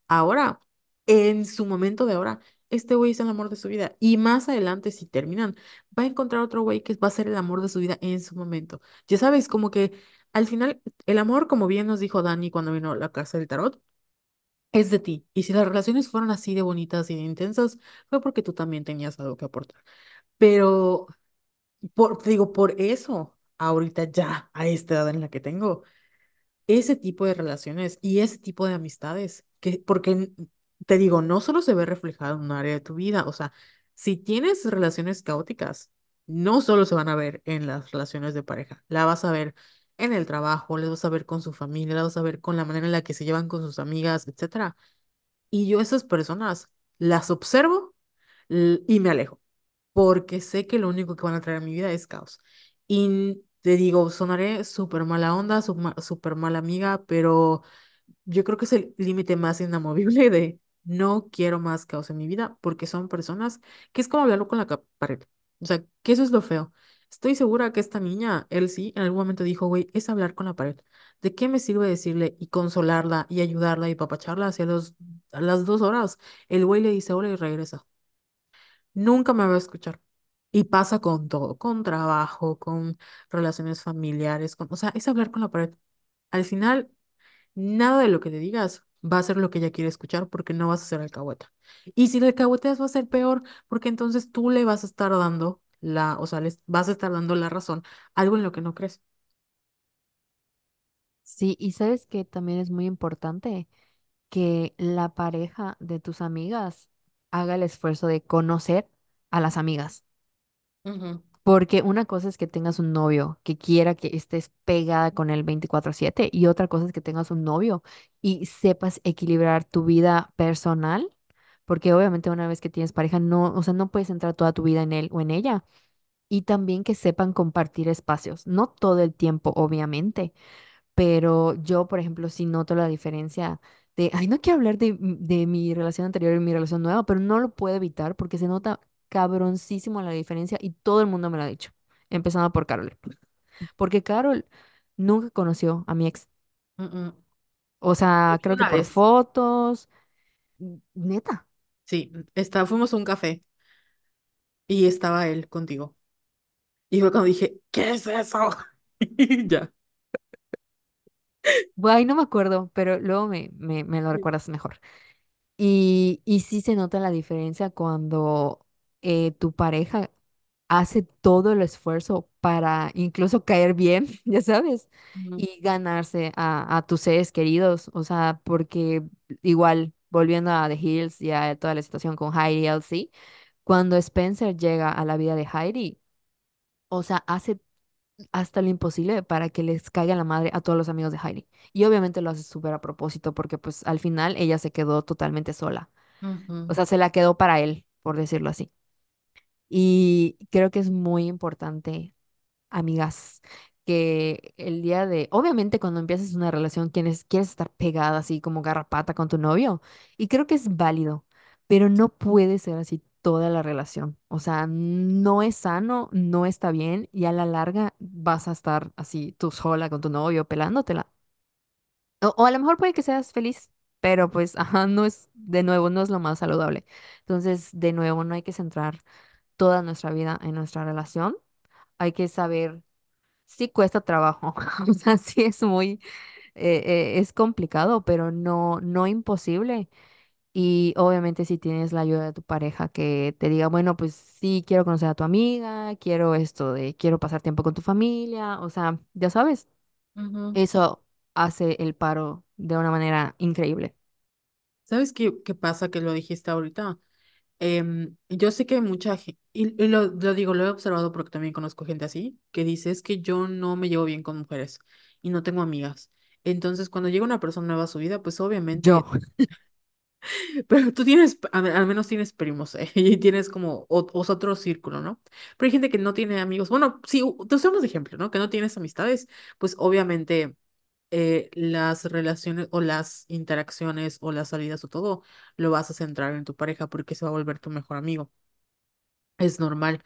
Ahora, en su momento de ahora, este güey es el amor de su vida. Y más adelante, si terminan, va a encontrar otro güey que va a ser el amor de su vida en su momento. Ya sabes, como que al final, el amor, como bien nos dijo Dani cuando vino a la casa del tarot, es de ti. Y si las relaciones fueron así de bonitas y de intensas, fue porque tú también tenías algo que aportar. Pero, por, digo, por eso, ahorita ya, a esta edad en la que tengo ese tipo de relaciones y ese tipo de amistades, que, porque te digo, no solo se ve reflejado en un área de tu vida, o sea, si tienes relaciones caóticas, no solo se van a ver en las relaciones de pareja, la vas a ver en el trabajo, les vas a ver con su familia, la vas a ver con la manera en la que se llevan con sus amigas, etcétera. Y yo esas personas las observo y me alejo, porque sé que lo único que van a traer a mi vida es caos. Y te digo, sonaré súper mala onda, súper mala amiga, pero yo creo que es el límite más inamovible de, no quiero más caos en mi vida porque son personas que es como hablarlo con la pared. O sea, que eso es lo feo. Estoy segura que esta niña, él sí, en algún momento dijo, güey, es hablar con la pared. ¿De qué me sirve decirle y consolarla y ayudarla y papacharla hacia los, a las dos horas? El güey le dice hola y regresa. Nunca me va a escuchar. Y pasa con todo, con trabajo, con relaciones familiares, con, o sea, es hablar con la pared. Al final, nada de lo que te digas va a ser lo que ella quiere escuchar porque no vas a ser alcahueta. Y si le alcahueteas va a ser peor porque entonces tú le vas a estar dando la, o sea, les vas a estar dando la razón, algo en lo que no crees. Sí, y sabes que también es muy importante que la pareja de tus amigas haga el esfuerzo de conocer a las amigas. Ujú, Porque una cosa es que tengas un novio que quiera que estés pegada con él 24/7 y otra cosa es que tengas un novio y sepas equilibrar tu vida personal, porque obviamente una vez que tienes pareja no, o sea, no puedes entrar toda tu vida en él o en ella. Y también que sepan compartir espacios, no todo el tiempo, obviamente, pero yo, por ejemplo, sí noto la diferencia de, ay, no quiero hablar de, de mi relación anterior y mi relación nueva, pero no lo puedo evitar porque se nota cabroncísimo la diferencia y todo el mundo me lo ha dicho, empezando por Carol, porque Carol nunca conoció a mi ex, o sea, creo que por vez, fotos, neta. sí, está, fuimos a un café y estaba él contigo. Y fue cuando dije, ¿qué es eso? Y [LAUGHS] ya. Ay, no me acuerdo, pero luego me, me, me lo recuerdas mejor. Y, y sí se nota la diferencia cuando eh, tu pareja hace todo el esfuerzo para incluso caer bien, [LAUGHS] ya sabes, Ujú, y ganarse a, a tus seres queridos. O sea, porque igual, volviendo a The Hills y a toda la situación con Heidi y Elsie, cuando Spencer llega a la vida de Heidi, o sea, hace hasta lo imposible para que les caiga la madre a todos los amigos de Heidi. Y obviamente lo hace súper a propósito porque pues al final ella se quedó totalmente sola. O sea, se la quedó para él, por decirlo así. Y creo que es muy importante, amigas, que el día de, obviamente cuando empiezas una relación quieres, quieres estar pegada así como garrapata con tu novio. Y creo que es válido, pero no puede ser así toda la relación. O sea, no es sano, no está bien y a la larga vas a estar así tú sola con tu novio pelándotela. O, o a lo mejor puede que seas feliz, pero pues, [LAUGHS] ajá, no es, de nuevo, no es lo más saludable. Entonces, de nuevo, no hay que centrar toda nuestra vida en nuestra relación. Hay que saber, sí cuesta trabajo, [LAUGHS] o sea, sí es muy, eh, eh, es complicado, pero no, no imposible. Y obviamente si tienes la ayuda de tu pareja que te diga, bueno, pues sí, quiero conocer a tu amiga, quiero esto de, quiero pasar tiempo con tu familia, o sea, ya sabes, ujú. eso hace el paro de una manera increíble. ¿Sabes qué, qué pasa que lo dijiste ahorita? Em, yo sé que hay mucha gente, y, y lo, lo digo, lo he observado porque también conozco gente así, que dice es que yo no me llevo bien con mujeres y no tengo amigas. Entonces, cuando llega una persona nueva a su vida, pues Yo. obviamente, [LAUGHS] pero tú tienes, al menos tienes primos, ¿eh? [LAUGHS] Y tienes como os- otro círculo, ¿no? Pero hay gente que no tiene amigos. Bueno, u- te usamos de ejemplo, ¿no? Que no tienes amistades, pues obviamente eh, las relaciones o las interacciones o las salidas o todo lo vas a centrar en tu pareja porque se va a volver tu mejor amigo. Es normal.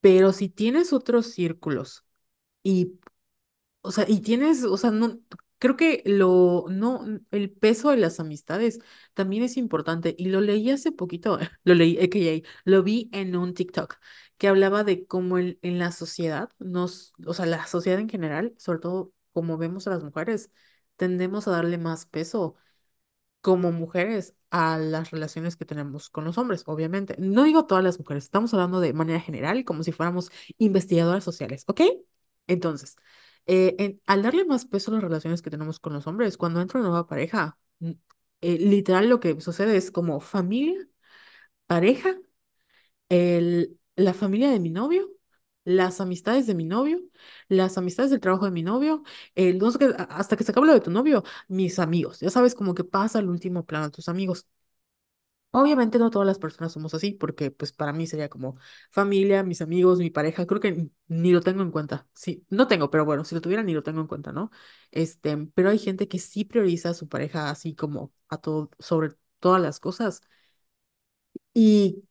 Pero si tienes otros círculos y, o sea, y tienes, o sea, no, creo que lo, no, el peso de las amistades también es importante. Y lo leí hace poquito, [LAUGHS] lo leí, lo vi en un TikTok que hablaba de cómo en, en la sociedad nos, o sea, la sociedad en general, sobre todo como vemos a las mujeres, tendemos a darle más peso como mujeres a las relaciones que tenemos con los hombres, obviamente. No digo todas las mujeres, estamos hablando de manera general, como si fuéramos investigadoras sociales, ¿ok? Entonces, eh, al darle más peso a las relaciones que tenemos con los hombres, cuando entra una nueva pareja, mm, eh, literal lo que sucede es como familia, pareja, la familia de mi novio. Las amistades de mi novio, las amistades del trabajo de mi novio, a- hasta que se acabe lo de tu novio, mis amigos. Ya sabes, como que pasa al último plano tus amigos. Obviamente no todas las personas somos así, porque pues para mí sería como familia, mis amigos, mi pareja, creo que ni lo tengo en cuenta. Sí, no tengo, pero bueno, si lo tuviera ni lo tengo en cuenta, ¿no? Este, pero hay gente que sí prioriza a su pareja así como a todo, sobre todas las cosas. Y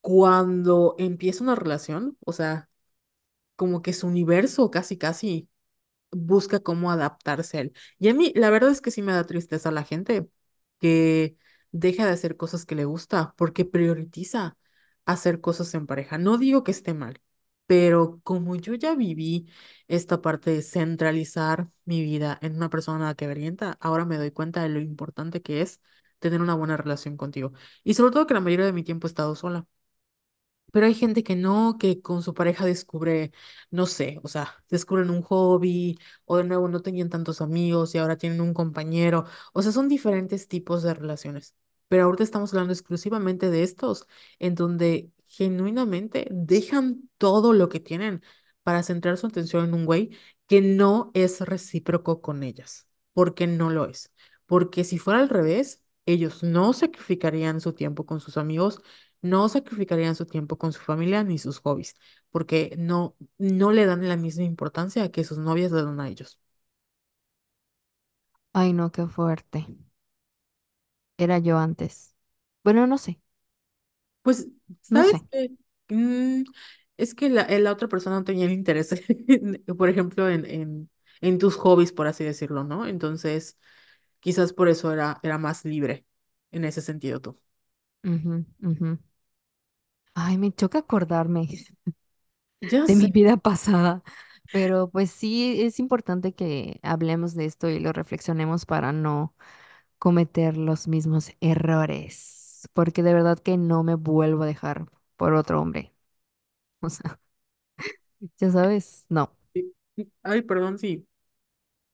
cuando empieza una relación, o sea, como que su universo casi, casi busca cómo adaptarse a él. Y a mí, la verdad es que sí me da tristeza la gente que deja de hacer cosas que le gusta porque prioritiza hacer cosas en pareja. No digo que esté mal, pero como yo ya viví esta parte de centralizar mi vida en una persona que orienta, ahora me doy cuenta de lo importante que es tener una buena relación contigo. Y sobre todo que la mayoría de mi tiempo he estado sola. Pero hay gente que no, que con su pareja descubre, no sé, o sea, descubren un hobby o de nuevo no tenían tantos amigos y ahora tienen un compañero. O sea, son diferentes tipos de relaciones. Pero ahorita estamos hablando exclusivamente de estos, en donde genuinamente dejan todo lo que tienen para centrar su atención en un güey que no es recíproco con ellas. Porque no lo es. Porque si fuera al revés, ellos no sacrificarían su tiempo con sus amigos no sacrificarían su tiempo con su familia ni sus hobbies, porque no, no le dan la misma importancia que sus novias le dan a ellos. Ay, no, qué fuerte. Era yo antes. Bueno, no sé, Pues, no ¿sabes sé. qué? Mm, es que la, eh, la otra persona no tenía el interés, [LAUGHS] en- por ejemplo, en, en, en tus hobbies, por así decirlo, ¿no? Entonces, quizás por eso era, era más libre en ese sentido tú. Ujú, ujú. Ay, me choca acordarme Ya de mi vida pasada, pero pues sí es importante que hablemos de esto y lo reflexionemos para no cometer los mismos errores, porque de verdad que no me vuelvo a dejar por otro hombre. O sea, [LAUGHS] ya sabes, no. Ay, perdón, sí.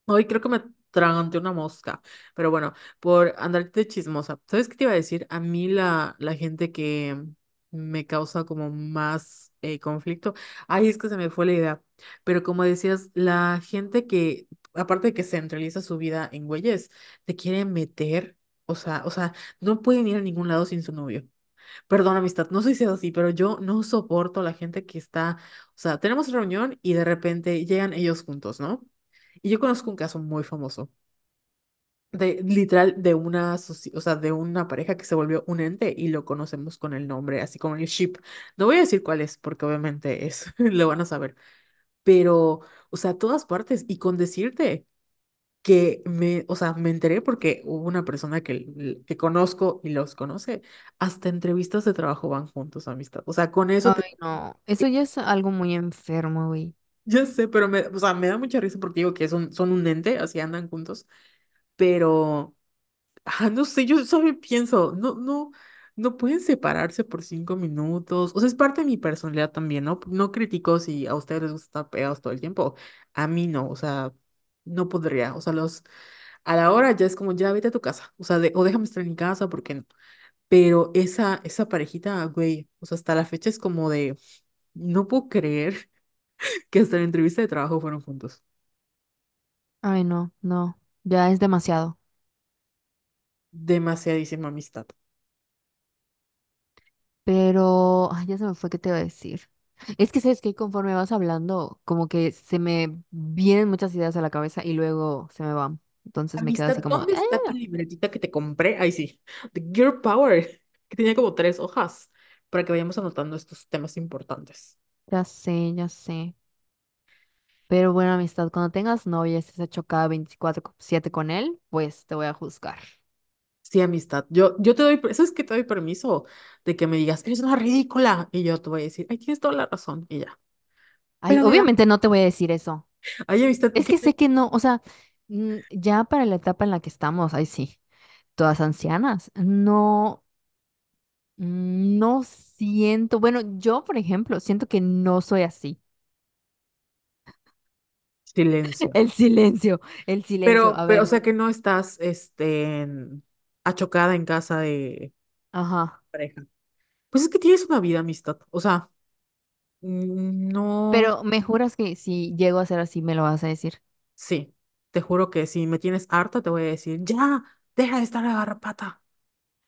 Hoy creo que me atraganté una mosca, pero bueno, por andarte chismosa. ¿Sabes qué te iba a decir? A mí la, la gente que me causa como más eh, conflicto, ay, es que se me fue la idea, pero como decías, la gente que, aparte de que centraliza su vida en güeyes, te quiere meter, o sea, o sea, no pueden ir a ningún lado sin su novio. Perdón, amistad, no soy así, pero yo no soporto a la gente que está, o sea, tenemos reunión y de repente llegan ellos juntos, ¿no? Y yo conozco un caso muy famoso de literal de una, o sea, de una pareja que se volvió un ente y lo conocemos con el nombre, así como el ship. No voy a decir cuál es, porque obviamente es, [LAUGHS] lo van a saber, pero, o sea, todas partes y con decirte que me, o sea, me enteré porque hubo una persona que, que conozco y los conoce, hasta entrevistas de trabajo van juntos, amistad. O sea, con eso te... Ay, no, eso ya es algo muy enfermo, güey. Ya sé, pero me, o sea, me da mucha risa porque digo que son, son un ente, así andan juntos, pero... Ah, no sé, yo solo pienso, no, no, no pueden separarse por cinco minutos. O sea, es parte de mi personalidad también, ¿no? No critico si a ustedes les gusta estar pegados todo el tiempo. A mí no, o sea, no podría. O sea, los, a la hora ya es como, ya vete a tu casa. O sea, o déjame estar en mi casa, porque no? Pero esa, esa parejita, güey, o sea, hasta la fecha es como de, no puedo creer [LAUGHS] que hasta en entrevista de trabajo fueron juntos. Ay, no, no, ya es demasiado. Demasiadísima amistad. Pero, ay, ya se me fue qué te iba a decir. Es que sabes que conforme vas hablando, como que se me vienen muchas ideas a la cabeza y luego se me van. Entonces me quedo Amistad, así como, ¿dónde está tu "Ah, libretita que te compré? Ahí sí, de Girl Power, [LAUGHS] que tenía como tres hojas para que vayamos anotando estos temas importantes. Ya sé, ya sé. Pero bueno, amistad, cuando tengas novia y estés chocada veinticuatro siete con él, pues te voy a juzgar. Sí, amistad. Yo, yo te doy, eso es que te doy permiso de que me digas, eres una ridícula. Y yo te voy a decir, ay, tienes toda la razón. Y ya. Ay, Pero obviamente no te voy a decir eso. ay, amistad, ¿y Es qué que sé que no, o sea, mm, ya para la etapa en la que estamos, ay sí, todas ancianas, no, no siento, bueno, yo, por ejemplo, siento que no soy así. Silencio. [LAUGHS] El silencio, el silencio. Pero, A pero, o ver, sea que no estás, este, en- achocada en casa de ajá. pareja. Pues es que tienes una vida, amistad. O sea, mm, no. Pero me juras que si llego a ser así, me lo vas a decir. Sí, te juro que si me tienes harta, te voy a decir, ya, deja de estar de garrapata.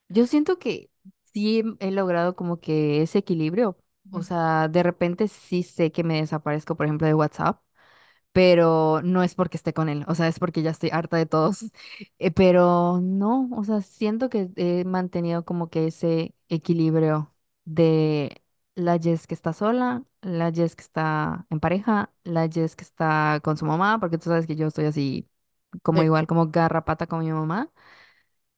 Yo siento que sí he logrado como que ese equilibrio. O Ujú. sea, de repente sí sé que me desaparezco, por ejemplo, de WhatsApp, pero no es porque esté con él, o sea, es porque ya estoy harta de todos. [LAUGHS] Eh, pero no, o sea, siento que he mantenido como que ese equilibrio de la Jess que está sola, la Jess que está en pareja, la Jess que está con su mamá, porque tú sabes que yo estoy así como igual, como garrapata con mi mamá.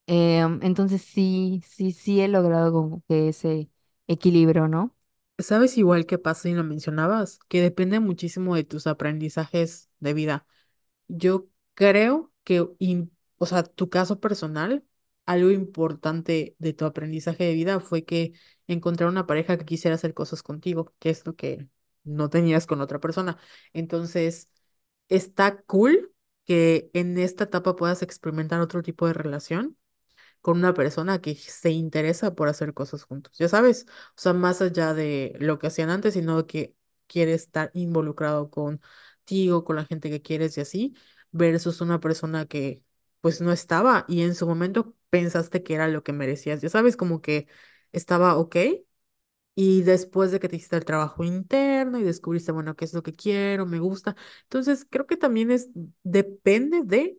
Em, entonces sí, sí, sí he logrado como ese equilibrio, ¿no? ¿Sabes igual que pasa y lo mencionabas? Que depende muchísimo de tus aprendizajes de vida. Yo creo que, im- o sea, tu caso personal, algo importante de tu aprendizaje de vida fue que encontrar una pareja que quisiera hacer cosas contigo, que es lo que no tenías con otra persona. Entonces, está cool que en esta etapa puedas experimentar otro tipo de relación con una persona que se interesa por hacer cosas juntos, ya sabes, o sea, más allá de lo que hacían antes, sino que quiere estar involucrado contigo, con la gente que quieres y así, versus una persona que pues no estaba y en su momento pensaste que era lo que merecías, ya sabes, como que estaba ok. Y después de que te hiciste el trabajo interno y descubriste, bueno, qué es lo que quiero, me gusta. Entonces, creo que también es, depende de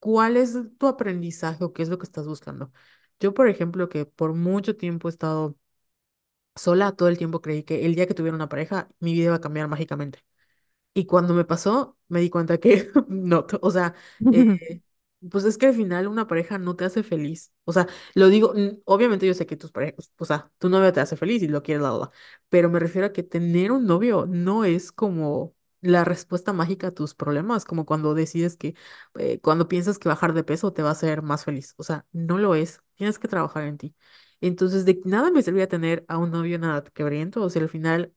¿Cuál es tu aprendizaje o qué es lo que estás buscando? Yo, por ejemplo, que por mucho tiempo he estado sola, todo el tiempo creí que el día que tuviera una pareja, mi vida iba a cambiar mágicamente. Y cuando me pasó, me di cuenta que [LAUGHS] no, o sea, eh, [LAUGHS] pues es que al final una pareja no te hace feliz. O sea, lo digo, obviamente yo sé que tus parejas, o sea, tu novio te hace feliz y lo quieres, la, la, la, pero me refiero a que tener un novio no es como la respuesta mágica a tus problemas, como cuando decides que, eh, cuando piensas que bajar de peso te va a hacer más feliz. O sea, no lo es. Tienes que trabajar en ti. Entonces, de nada me servía tener a un novio nada quebriento. O sea, al final,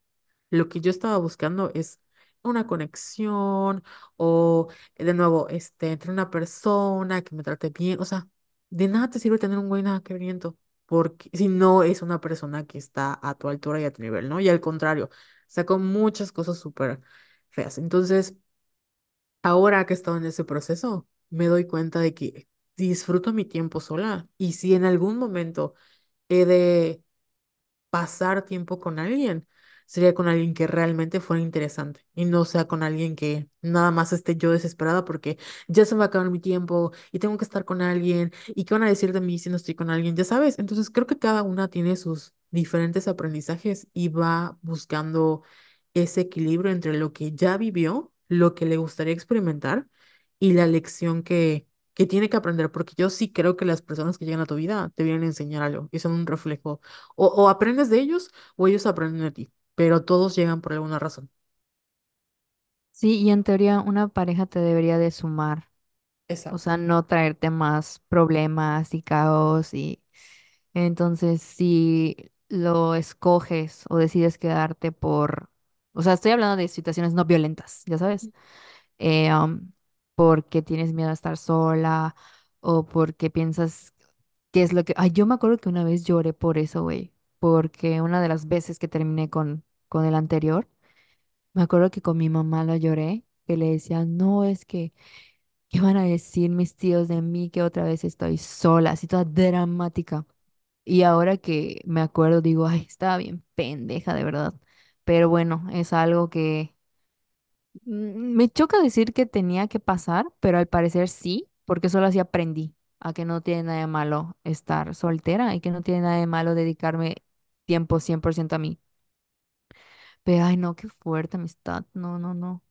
lo que yo estaba buscando es una conexión o de nuevo, este, entre una persona que me trate bien, o sea, de nada te sirve tener un güey nada quebriento, porque si no es una persona que está a tu altura y a tu nivel, ¿no? Y al contrario, sacó muchas cosas súper Entonces, ahora que he estado en ese proceso, me doy cuenta de que disfruto mi tiempo sola y si en algún momento he de pasar tiempo con alguien, sería con alguien que realmente fuera interesante y no sea con alguien que nada más esté yo desesperada porque ya se me va a acabar mi tiempo y tengo que estar con alguien y qué van a decir de mí si no estoy con alguien, ya sabes. Entonces creo que cada una tiene sus diferentes aprendizajes y va buscando ese equilibrio entre lo que ya vivió, lo que le gustaría experimentar y la lección que que tiene que aprender, porque yo sí creo que las personas que llegan a tu vida te vienen a enseñar algo y son un reflejo o, o aprendes de ellos o ellos aprenden de ti, pero todos llegan por alguna razón. Sí, y en teoría una pareja te debería de sumar, o Exacto. sea, no traerte más problemas y caos y entonces si lo escoges o decides quedarte por, o sea, estoy hablando de situaciones no violentas, ya sabes, eh, um, porque tienes miedo a estar sola o porque piensas qué es lo que, ay, yo me acuerdo que una vez lloré por eso, güey, porque una de las veces que terminé con, con el anterior, Me acuerdo que con mi mamá lo lloré, que le decía, no, es que, ¿qué van a decir mis tíos de mí que otra vez estoy sola, así toda dramática? Y ahora que me acuerdo, digo, ay, estaba bien pendeja, de verdad. Pero bueno, es algo que mm, me choca decir que tenía que pasar, pero al parecer sí, porque solo así aprendí a que no tiene nada de malo estar soltera y que no tiene nada de malo dedicarme tiempo 100% a mí. Pero, ay, no, qué fuerte amistad. No, no, no.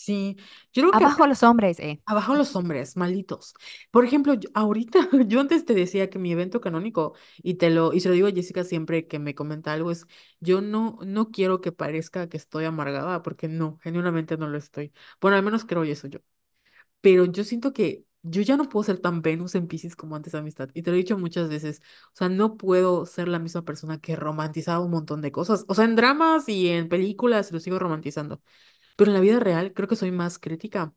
Sí, yo creo que Abajo los hombres, eh. abajo los hombres, malditos. Por ejemplo, yo- ahorita, [LAUGHS] yo antes te decía que mi evento canónico, y te lo, y se lo digo a Jessica siempre que me comenta algo, es, yo no, no quiero que parezca que estoy amargada, porque no, genuinamente no lo estoy. Bueno, al menos creo eso yo. pero yo siento que yo ya no puedo ser tan Venus en Piscis como antes de amistad. Y te lo he dicho muchas veces. O sea, no puedo ser la misma persona que romantizaba un montón de cosas. O sea, en dramas y en películas lo sigo romantizando. Pero en la vida real creo que soy más crítica.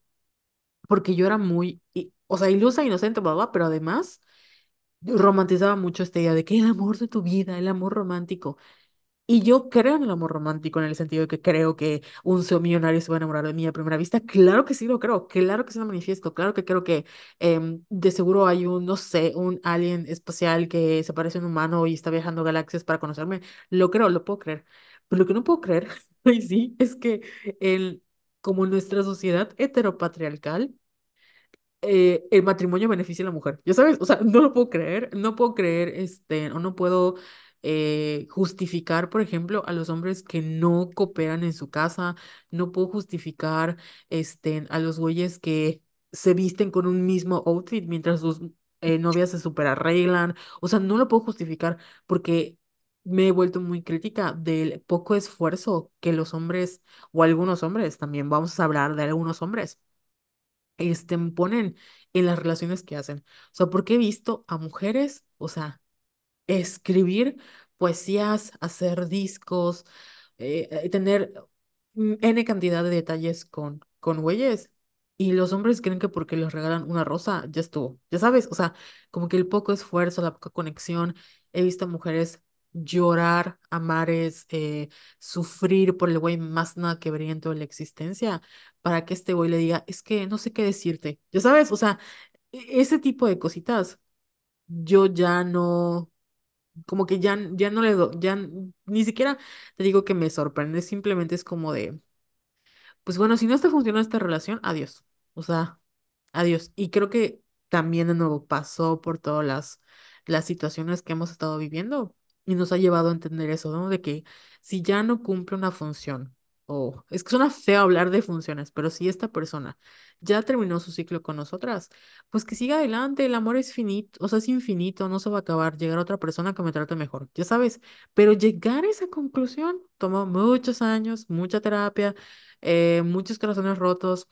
Porque yo era muy, o sea, ilusa, inocente, bla, bla, pero además romantizaba mucho esta idea de que el amor de tu vida, el amor romántico. Y yo creo en el amor romántico en el sentido de que creo que un CEO millonario se va a enamorar de mí a primera vista. Claro que sí lo creo, claro que sí lo manifiesto, claro que creo que em, de seguro hay un, no sé, un alien espacial que se parece a un humano y está viajando galaxias para conocerme. Lo creo, lo puedo creer. Pero lo que no puedo creer, [LAUGHS] y sí, es que el como nuestra sociedad heteropatriarcal, eh, el matrimonio beneficia a la mujer. Ya sabes, o sea, no lo puedo creer, no puedo creer, este, o no puedo eh, justificar, por ejemplo, a los hombres que no cooperan en su casa, no puedo justificar, este, a los güeyes que se visten con un mismo outfit mientras sus eh, novias se super arreglan, o sea, no lo puedo justificar porque me he vuelto muy crítica del poco esfuerzo que los hombres, o algunos hombres, también vamos a hablar de algunos hombres este, ponen en las relaciones que hacen. O sea, porque he visto a mujeres, o sea, escribir poesías, hacer discos, eh, eh, tener N cantidad de detalles con, con güeyes. Y los hombres creen que porque les regalan una rosa, ya estuvo. Ya sabes, o sea, como que el poco esfuerzo, la poca conexión. He visto mujeres llorar a mares, eh, sufrir por el güey más nada que brillante de la existencia, para que este güey le diga, es que no sé qué decirte. Ya sabes, o sea, e- ese tipo de cositas, yo ya no como que ya, ya no le doy, ya ni siquiera te digo que me sorprende, simplemente es como de, pues bueno, si no está funcionando esta relación, adiós. O sea, adiós. Y creo que también de nuevo pasó por todas las, las situaciones que hemos estado viviendo y nos ha llevado a entender eso. De que si ya no cumple una función, o es que suena feo hablar de funciones, pero si esta persona ya terminó su ciclo con nosotras, pues que siga adelante, el amor es finito, o sea, es infinito, no se va a acabar, llegar a otra persona que me trate mejor, ya sabes, pero llegar a esa conclusión tomó muchos años, mucha terapia eh, muchos corazones rotos.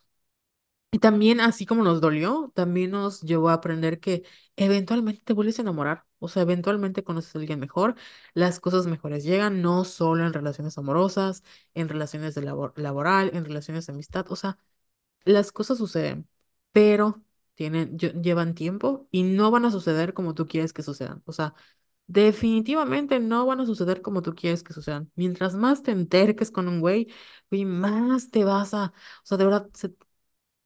Y también, así como nos dolió, también nos llevó a aprender que eventualmente te vuelves a enamorar. O sea, eventualmente conoces a alguien mejor, las cosas mejores llegan, no solo en relaciones amorosas, en relaciones de labor laboral, en relaciones de amistad. O sea, las cosas suceden, pero tienen, lle- llevan tiempo y no van a suceder como tú quieres que sucedan. O sea, definitivamente no van a suceder como tú quieres que sucedan. Mientras más te enterques con un güey, güey, más te vas a, o sea, de verdad, se-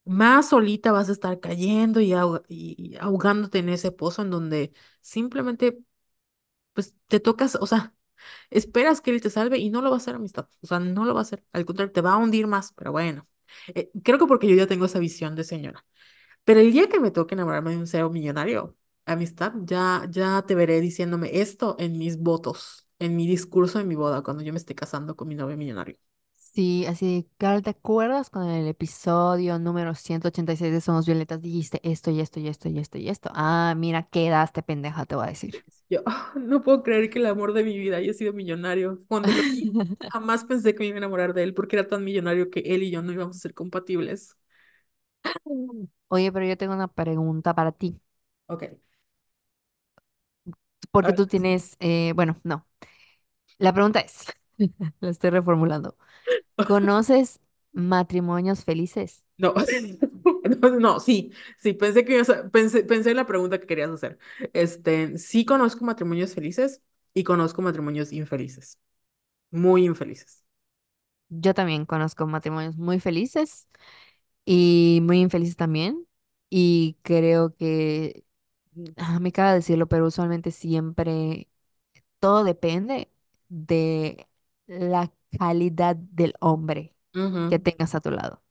más solita vas a estar cayendo y, ahogándote en ese pozo en donde simplemente, pues, te tocas, o sea, esperas que él te salve y no lo va a hacer amistad. O sea, no lo va a hacer. Al contrario, te va a hundir más, pero bueno. Eh, creo que porque yo ya tengo esa visión de señora. Pero el día que me toque enamorarme de un cero millonario, amistad, ya, ya te veré diciéndome esto en mis votos, en mi discurso de mi boda, cuando yo me esté casando con mi novio millonario. Sí, así, Carl, ¿te acuerdas con el episodio número 186 de Somos Violetas dijiste esto y esto y esto y esto y esto? Ah, mira, quedaste pendeja, te voy a decir. [LAUGHS] Yo, "Ah, [LAUGHS] no puedo creer que el amor de mi vida haya sido millonario. Cuando lo vi, [LAUGHS] jamás pensé que me iba a enamorar de él porque era tan millonario que él y yo no íbamos a ser compatibles. Oye, pero yo tengo una pregunta para ti, Ok. A porque ver, tú tienes, eh, bueno, no, la pregunta es, la estoy reformulando. ¿Conoces matrimonios felices? No, no, [LAUGHS] no, sí, sí, pensé que ibas a- pensé, pensé en la pregunta que querías hacer. Este, sí conozco matrimonios felices y conozco matrimonios infelices, muy infelices. Yo también conozco matrimonios muy felices y muy infelices también. Y creo que, ah, me caga decirlo, pero usualmente siempre todo depende de la calidad del hombre que Ujú, tengas a tu lado.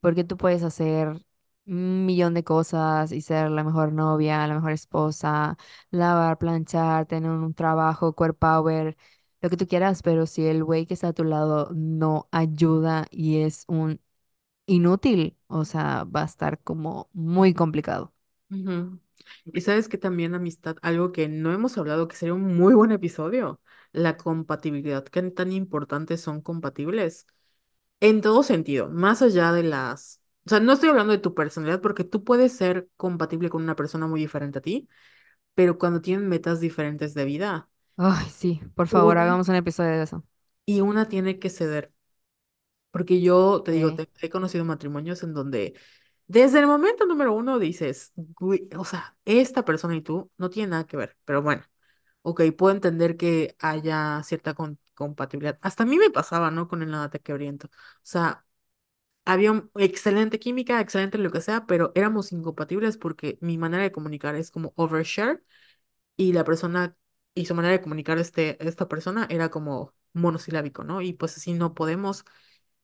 Porque tú puedes hacer un millón de cosas y ser la mejor novia, la mejor esposa, lavar, planchar, tener un trabajo, core power, lo que tú quieras, pero si el güey que está a tu lado no ayuda y es un inútil, o sea, va a estar como muy complicado. ujú. Y sabes que también amistad, algo que no hemos hablado, que sería un muy buen episodio, la compatibilidad, qué tan importantes son compatibles en todo sentido, más allá de las, o sea, no estoy hablando de tu personalidad porque tú puedes ser compatible con una persona muy diferente a ti, pero cuando tienen metas diferentes de vida, Ay, sí, por favor, una hagamos un episodio de eso. y una tiene que ceder, porque yo te digo, Sí. te- he conocido matrimonios en donde desde el momento número uno dices, "Güey, o sea, esta persona y tú no tienen nada que ver, pero bueno, ok, puedo entender que haya cierta compatibilidad. Hasta a mí me pasaba, ¿no? Con el nada te quebriento. O sea, había excelente química, excelente lo que sea, pero éramos incompatibles porque mi manera de comunicar es como overshare y la persona y su manera de comunicar este, esta persona era como monosilábico, ¿no? Y pues así no podemos.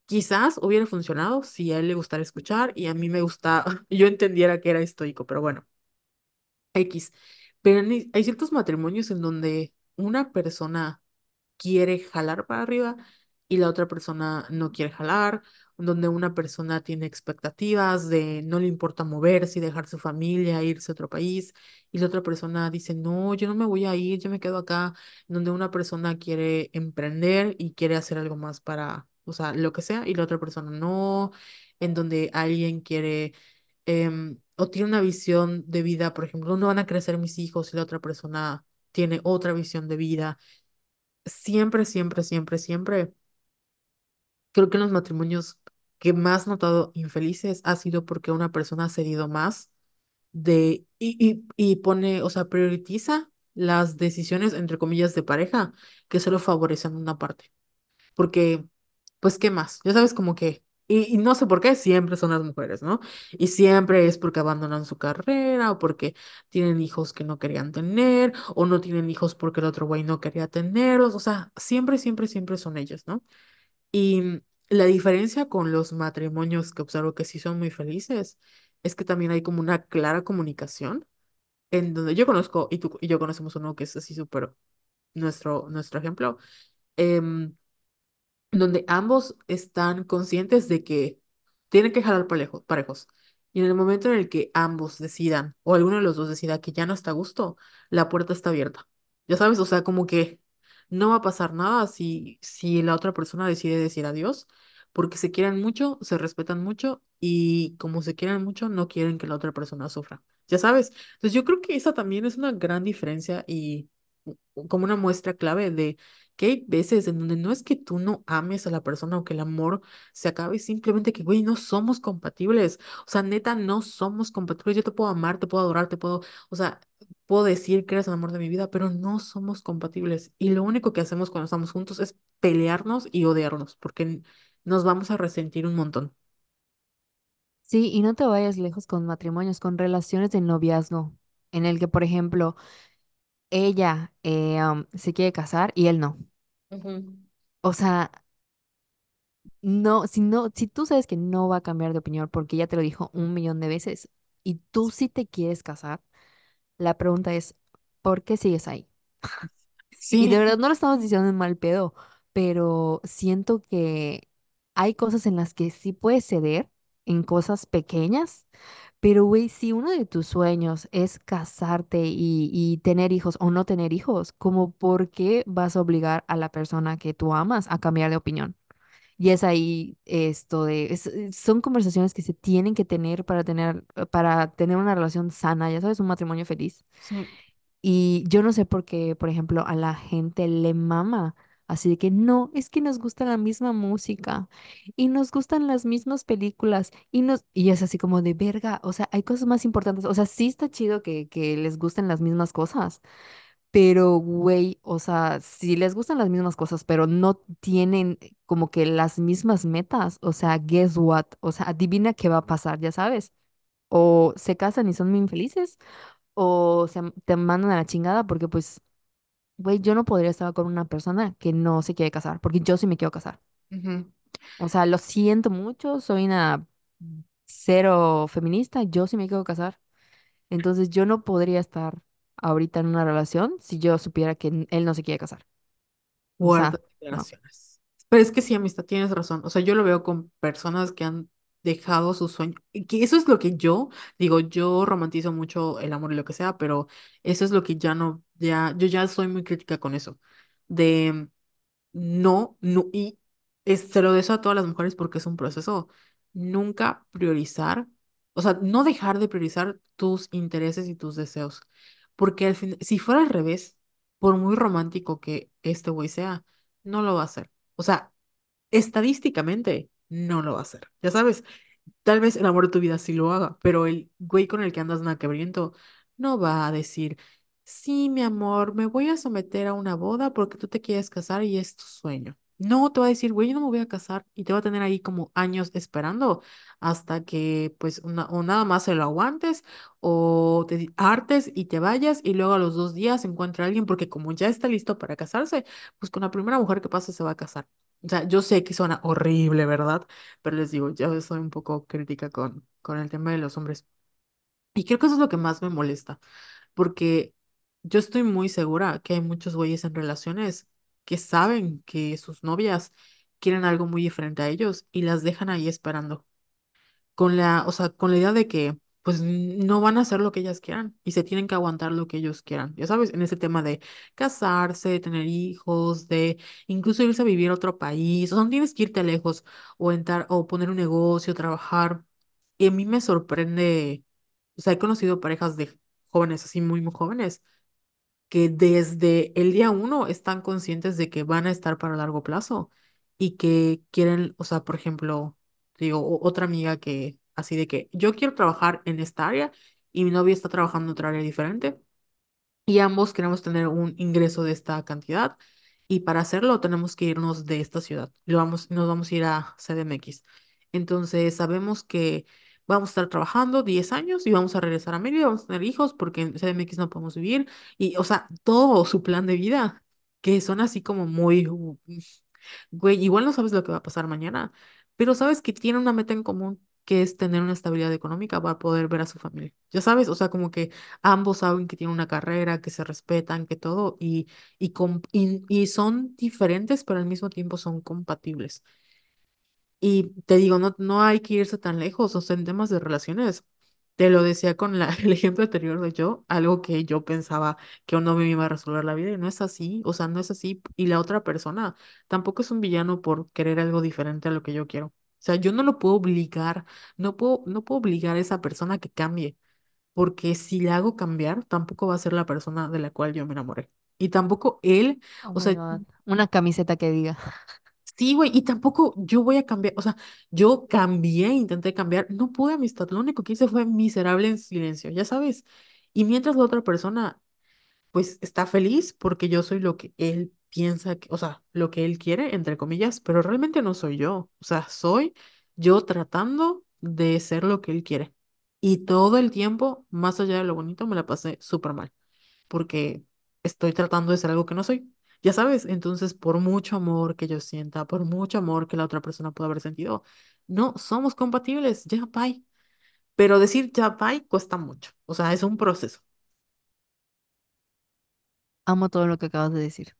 Quizás hubiera funcionado si a él le gustara escuchar y a mí me gusta, [LAUGHS] yo entendiera que era estoico, pero bueno, X. Pero ni- hay ciertos matrimonios en donde una persona quiere jalar para arriba y la otra persona no quiere jalar, donde una persona tiene expectativas de no le importa moverse y dejar su familia, irse a otro país, y la otra persona dice, no, yo no me voy a ir, yo me quedo acá, donde una persona quiere emprender y quiere hacer algo más para, o sea, lo que sea, y la otra persona no, en donde alguien quiere... em, o tiene una visión de vida, por ejemplo, ¿dónde van a crecer mis hijos? Y la otra persona tiene otra visión de vida siempre, siempre, siempre, siempre, creo que en los matrimonios que más notado infelices ha sido porque una persona ha cedido más de y, y, y pone, o sea, prioritiza las decisiones, entre comillas, de pareja que solo favorecen una parte. Porque, pues, ¿qué más? Ya sabes, como que, y, no sé por qué, siempre son las mujeres, ¿no? Y siempre es porque abandonan su carrera o porque tienen hijos que no querían tener o no tienen hijos porque el otro güey no quería tenerlos. O sea, siempre, siempre, siempre son ellas, ¿no? Y la diferencia con los matrimonios que observo que sí son muy felices es que también hay como una clara comunicación en donde yo conozco y tú y yo conocemos uno que es así súper nuestro, nuestro ejemplo. em, donde ambos están conscientes de que tienen que jalar parejo- parejos. Y en el momento en el que ambos decidan, o alguno de los dos decida que ya no está a gusto, la puerta está abierta. Ya sabes, o sea, como que no va a pasar nada si, si la otra persona decide decir adiós, porque se quieren mucho, se respetan mucho y como se quieren mucho, no quieren que la otra persona sufra. Ya sabes. Entonces yo creo que esa también es una gran diferencia y como una muestra clave de que hay veces en donde no es que tú no ames a la persona o que el amor se acabe, simplemente que, güey, no somos compatibles. O sea, neta, no somos compatibles. Yo te puedo amar, te puedo adorar, te puedo, o sea, puedo decir que eres el amor de mi vida, pero no somos compatibles. Y lo único que hacemos cuando estamos juntos es pelearnos y odiarnos, porque nos vamos a resentir un montón. Sí, y no te vayas lejos con matrimonios, con relaciones de noviazgo, en el que, por ejemplo, ella eh, se quiere casar y él no. Ujú. O sea, no, si no, si tú sabes que no va a cambiar de opinión porque ya te lo dijo un millón de veces y tú sí te quieres casar, la pregunta es, ¿por qué sigues ahí? [LAUGHS] Y de Sí, verdad no lo estamos diciendo en mal pedo, pero siento que hay cosas en las que sí puedes ceder, en cosas pequeñas, pero güey, si uno de tus sueños es casarte y, y tener hijos o no tener hijos, como por qué vas a obligar a la persona que tú amas a cambiar de opinión? Y es ahí esto de, es- eh, son conversaciones que se tienen que tener para tener, para tener una relación sana, ya sabes, un matrimonio feliz. sí, Y yo no sé por qué, por ejemplo, a la gente le mama. Así de que no, es que nos gusta la misma música y nos gustan las mismas películas y nos y es así como de verga, o sea, hay cosas más importantes, o sea, sí está chido que, que les gusten las mismas cosas, pero güey, o sea, si les gustan las mismas cosas, pero no tienen como que las mismas metas, o sea, guess what, o sea, adivina qué va a pasar, ya sabes, o se casan y son muy infelices o se, te mandan a la chingada porque pues, güey, yo no podría estar con una persona que no se quiere casar, porque yo sí me quiero casar. ujú, O sea, lo siento mucho, soy una cero feminista, yo sí me quiero casar. Entonces yo no podría estar ahorita en una relación si yo supiera que él no se quiere casar. O sea, no. Pero es que sí, amistad, tienes razón. O sea, yo lo veo con personas que han dejado su sueño. Que eso es lo que yo digo, yo romantizo mucho el amor y lo que sea, pero eso es lo que ya no, ya, yo ya soy muy crítica con eso. De no, no, y es- se lo deseo a todas las mujeres porque es un proceso. Nunca priorizar, o sea, no dejar de priorizar tus intereses y tus deseos. Porque al fin, si fuera al revés, por muy romántico que este güey sea, no lo va a hacer. O sea, estadísticamente no lo va a hacer. Ya sabes, tal vez el amor de tu vida sí lo haga, pero el güey con el que andas naquebriento no va a decir, sí, mi amor, me voy a someter a una boda porque tú te quieres casar y es tu sueño. No, te va a decir, güey, yo no me voy a casar y te va a tener ahí como años esperando hasta que pues una- o nada más se lo aguantes o te hartes y te vayas y luego a los dos días encuentra a alguien porque como ya está listo para casarse, pues con la primera mujer que pase se va a casar. O sea, yo sé que suena horrible, ¿verdad? Pero les digo, yo soy un poco crítica con, con el tema de los hombres. Y creo que eso es lo que más me molesta, porque yo estoy muy segura que hay muchos güeyes en relaciones que saben que sus novias quieren algo muy diferente a ellos y las dejan ahí esperando con la, o sea, con la idea de que pues no van a hacer lo que ellas quieran y se tienen que aguantar lo que ellos quieran. Ya sabes, en ese tema de casarse, de tener hijos, de incluso irse a vivir a otro país, o sea, no tienes que irte lejos o entrar o poner un negocio, trabajar. Y a mí me sorprende, o sea, he conocido parejas de jóvenes así muy, muy jóvenes que desde el día uno están conscientes de que van a estar para largo plazo y que quieren, o sea, por ejemplo, digo, otra amiga que así de que yo quiero trabajar en esta área y mi novio está trabajando en otra área diferente y ambos queremos tener un ingreso de esta cantidad y para hacerlo tenemos que irnos de esta ciudad. Lo vamos, nos vamos a ir a CDMX. Entonces sabemos que vamos a estar trabajando 10 años y vamos a regresar a Mérida, vamos a tener hijos porque en CDMX no podemos vivir y, o sea, todo su plan de vida, que son así como muy, güey, igual no sabes lo que va a pasar mañana, pero sabes que tienen una meta en común. Que es tener una estabilidad económica para poder ver a su familia. Ya sabes, o sea, como que ambos saben que tienen una carrera, que se respetan, que todo, y, y, y, y son diferentes, pero al mismo tiempo son compatibles. Y te digo, no, no hay que irse tan lejos, o sea, en temas de relaciones. Te lo decía con la, [LAUGHS] el ejemplo anterior de yo, algo que yo pensaba que un me iba a resolver la vida y no es así, o sea, no es así. Y la otra persona tampoco es un villano por querer algo diferente a lo que yo quiero. O sea, yo no lo puedo obligar, no puedo, no puedo obligar a esa persona a que cambie porque si la hago cambiar, tampoco va a ser la persona de la cual yo me enamoré. Y tampoco él, Oh o my sea, God. Una camiseta que diga. sí, güey, y tampoco yo voy a cambiar, o sea, yo cambié, intenté cambiar, no pude amistad, lo único que hice fue miserable en silencio, ya sabes. Y mientras la otra persona, pues, está feliz porque yo soy lo que él piensa que, o sea, lo que él quiere, entre comillas, pero realmente no soy yo, o sea, soy yo tratando de ser lo que él quiere. Y todo el tiempo, más allá de lo bonito, me la pasé súper mal. porque estoy tratando de ser algo que no soy. Ya sabes, entonces por mucho amor que yo sienta, por mucho amor que la otra persona pueda haber sentido, no somos compatibles, ya bye. Pero decir ya bye cuesta mucho, o sea, es un proceso. Amo todo lo que acabas de decir.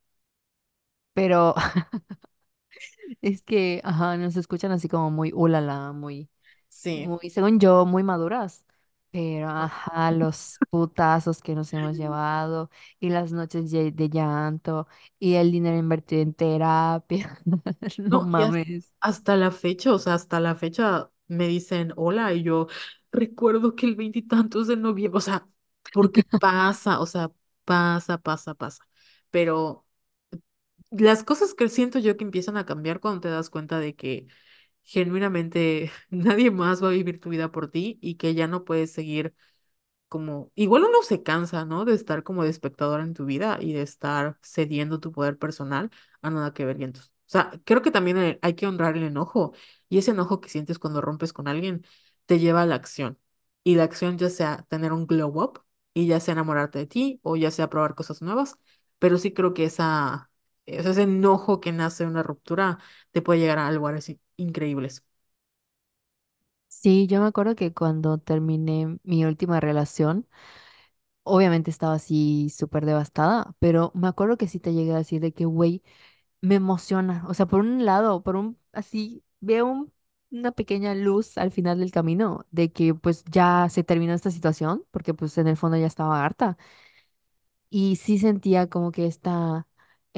Pero [LAUGHS] es que, ajá, nos escuchan así como muy ulala, muy, Sí. muy, según yo, muy maduras. Pero, ajá, los putazos que nos hemos llevado y las noches de, de llanto y el dinero invertido en terapia. [LAUGHS] No No, y has- mames. hasta la fecha, o sea, hasta la fecha me dicen hola y yo recuerdo que el veintitantos de noviembre, o sea, porque pasa, o sea, pasa, pasa, pasa. Pero las cosas que siento yo que empiezan a cambiar cuando te das cuenta de que genuinamente [LAUGHS] nadie más va a vivir tu vida por ti y que ya no puedes seguir como, igual uno se cansa, ¿no? De estar como de espectador en tu vida y de estar cediendo tu poder personal a nada que ver vientos. O sea, creo que también eh, hay que honrar el enojo y ese enojo que sientes cuando rompes con alguien te lleva a la acción. Y la acción ya sea tener un glow up y ya sea enamorarte de ti o ya sea probar cosas nuevas, pero sí creo que esa, ese ese enojo que nace de una ruptura te puede llegar a lugares in- increíbles. Sí, yo me acuerdo que cuando terminé mi última relación, obviamente estaba así súper devastada, pero me acuerdo que sí te llegué a decir de que, güey, me emociona. O sea, por un lado, por un, así, veo un- una pequeña luz al final del camino de que pues ya se terminó esta situación, porque pues en el fondo ya estaba harta. Y sí sentía como que esta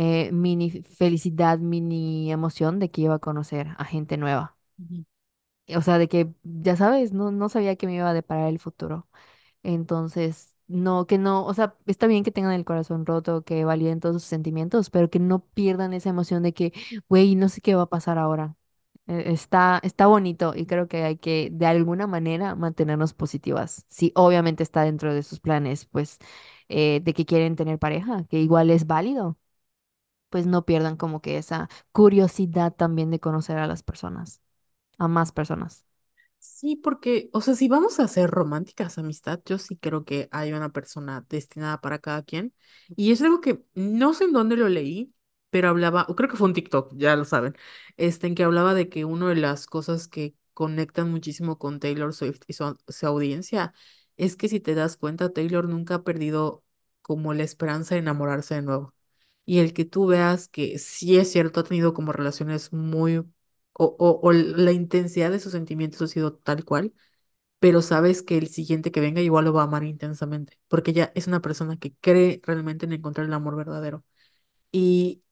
eh, mini felicidad, mini emoción de que iba a conocer a gente nueva. Ujú. O sea, de que, ya sabes, no, no sabía que me iba a deparar el futuro. Entonces, no, que no, o sea, está bien que tengan el corazón roto, que validen todos sus sentimientos, pero que no pierdan esa emoción de que, güey, no sé qué va a pasar ahora. Eh, Está, está bonito y creo que hay que, de alguna manera, mantenernos positivas. Sí, obviamente está dentro de sus planes, pues, eh, de que quieren tener pareja, que igual es válido, pues no pierdan como que esa curiosidad también de conocer a las personas, a más personas. Sí, porque, o sea, si vamos a ser románticas, amistad, yo sí creo que hay una persona destinada para cada quien. Y es algo que no sé en dónde lo leí, pero hablaba, o creo que fue un TikTok, ya lo saben, este, en que hablaba de que una de las cosas que conectan muchísimo con Taylor Swift y su, su audiencia es que si te das cuenta, Taylor nunca ha perdido como la esperanza de enamorarse de nuevo. Y el que tú veas que sí es cierto, ha tenido como relaciones muy, o, o, o la intensidad de sus sentimientos ha sido tal cual, pero sabes que el siguiente que venga igual lo va a amar intensamente, porque ella es una persona que cree realmente en encontrar el amor verdadero. Y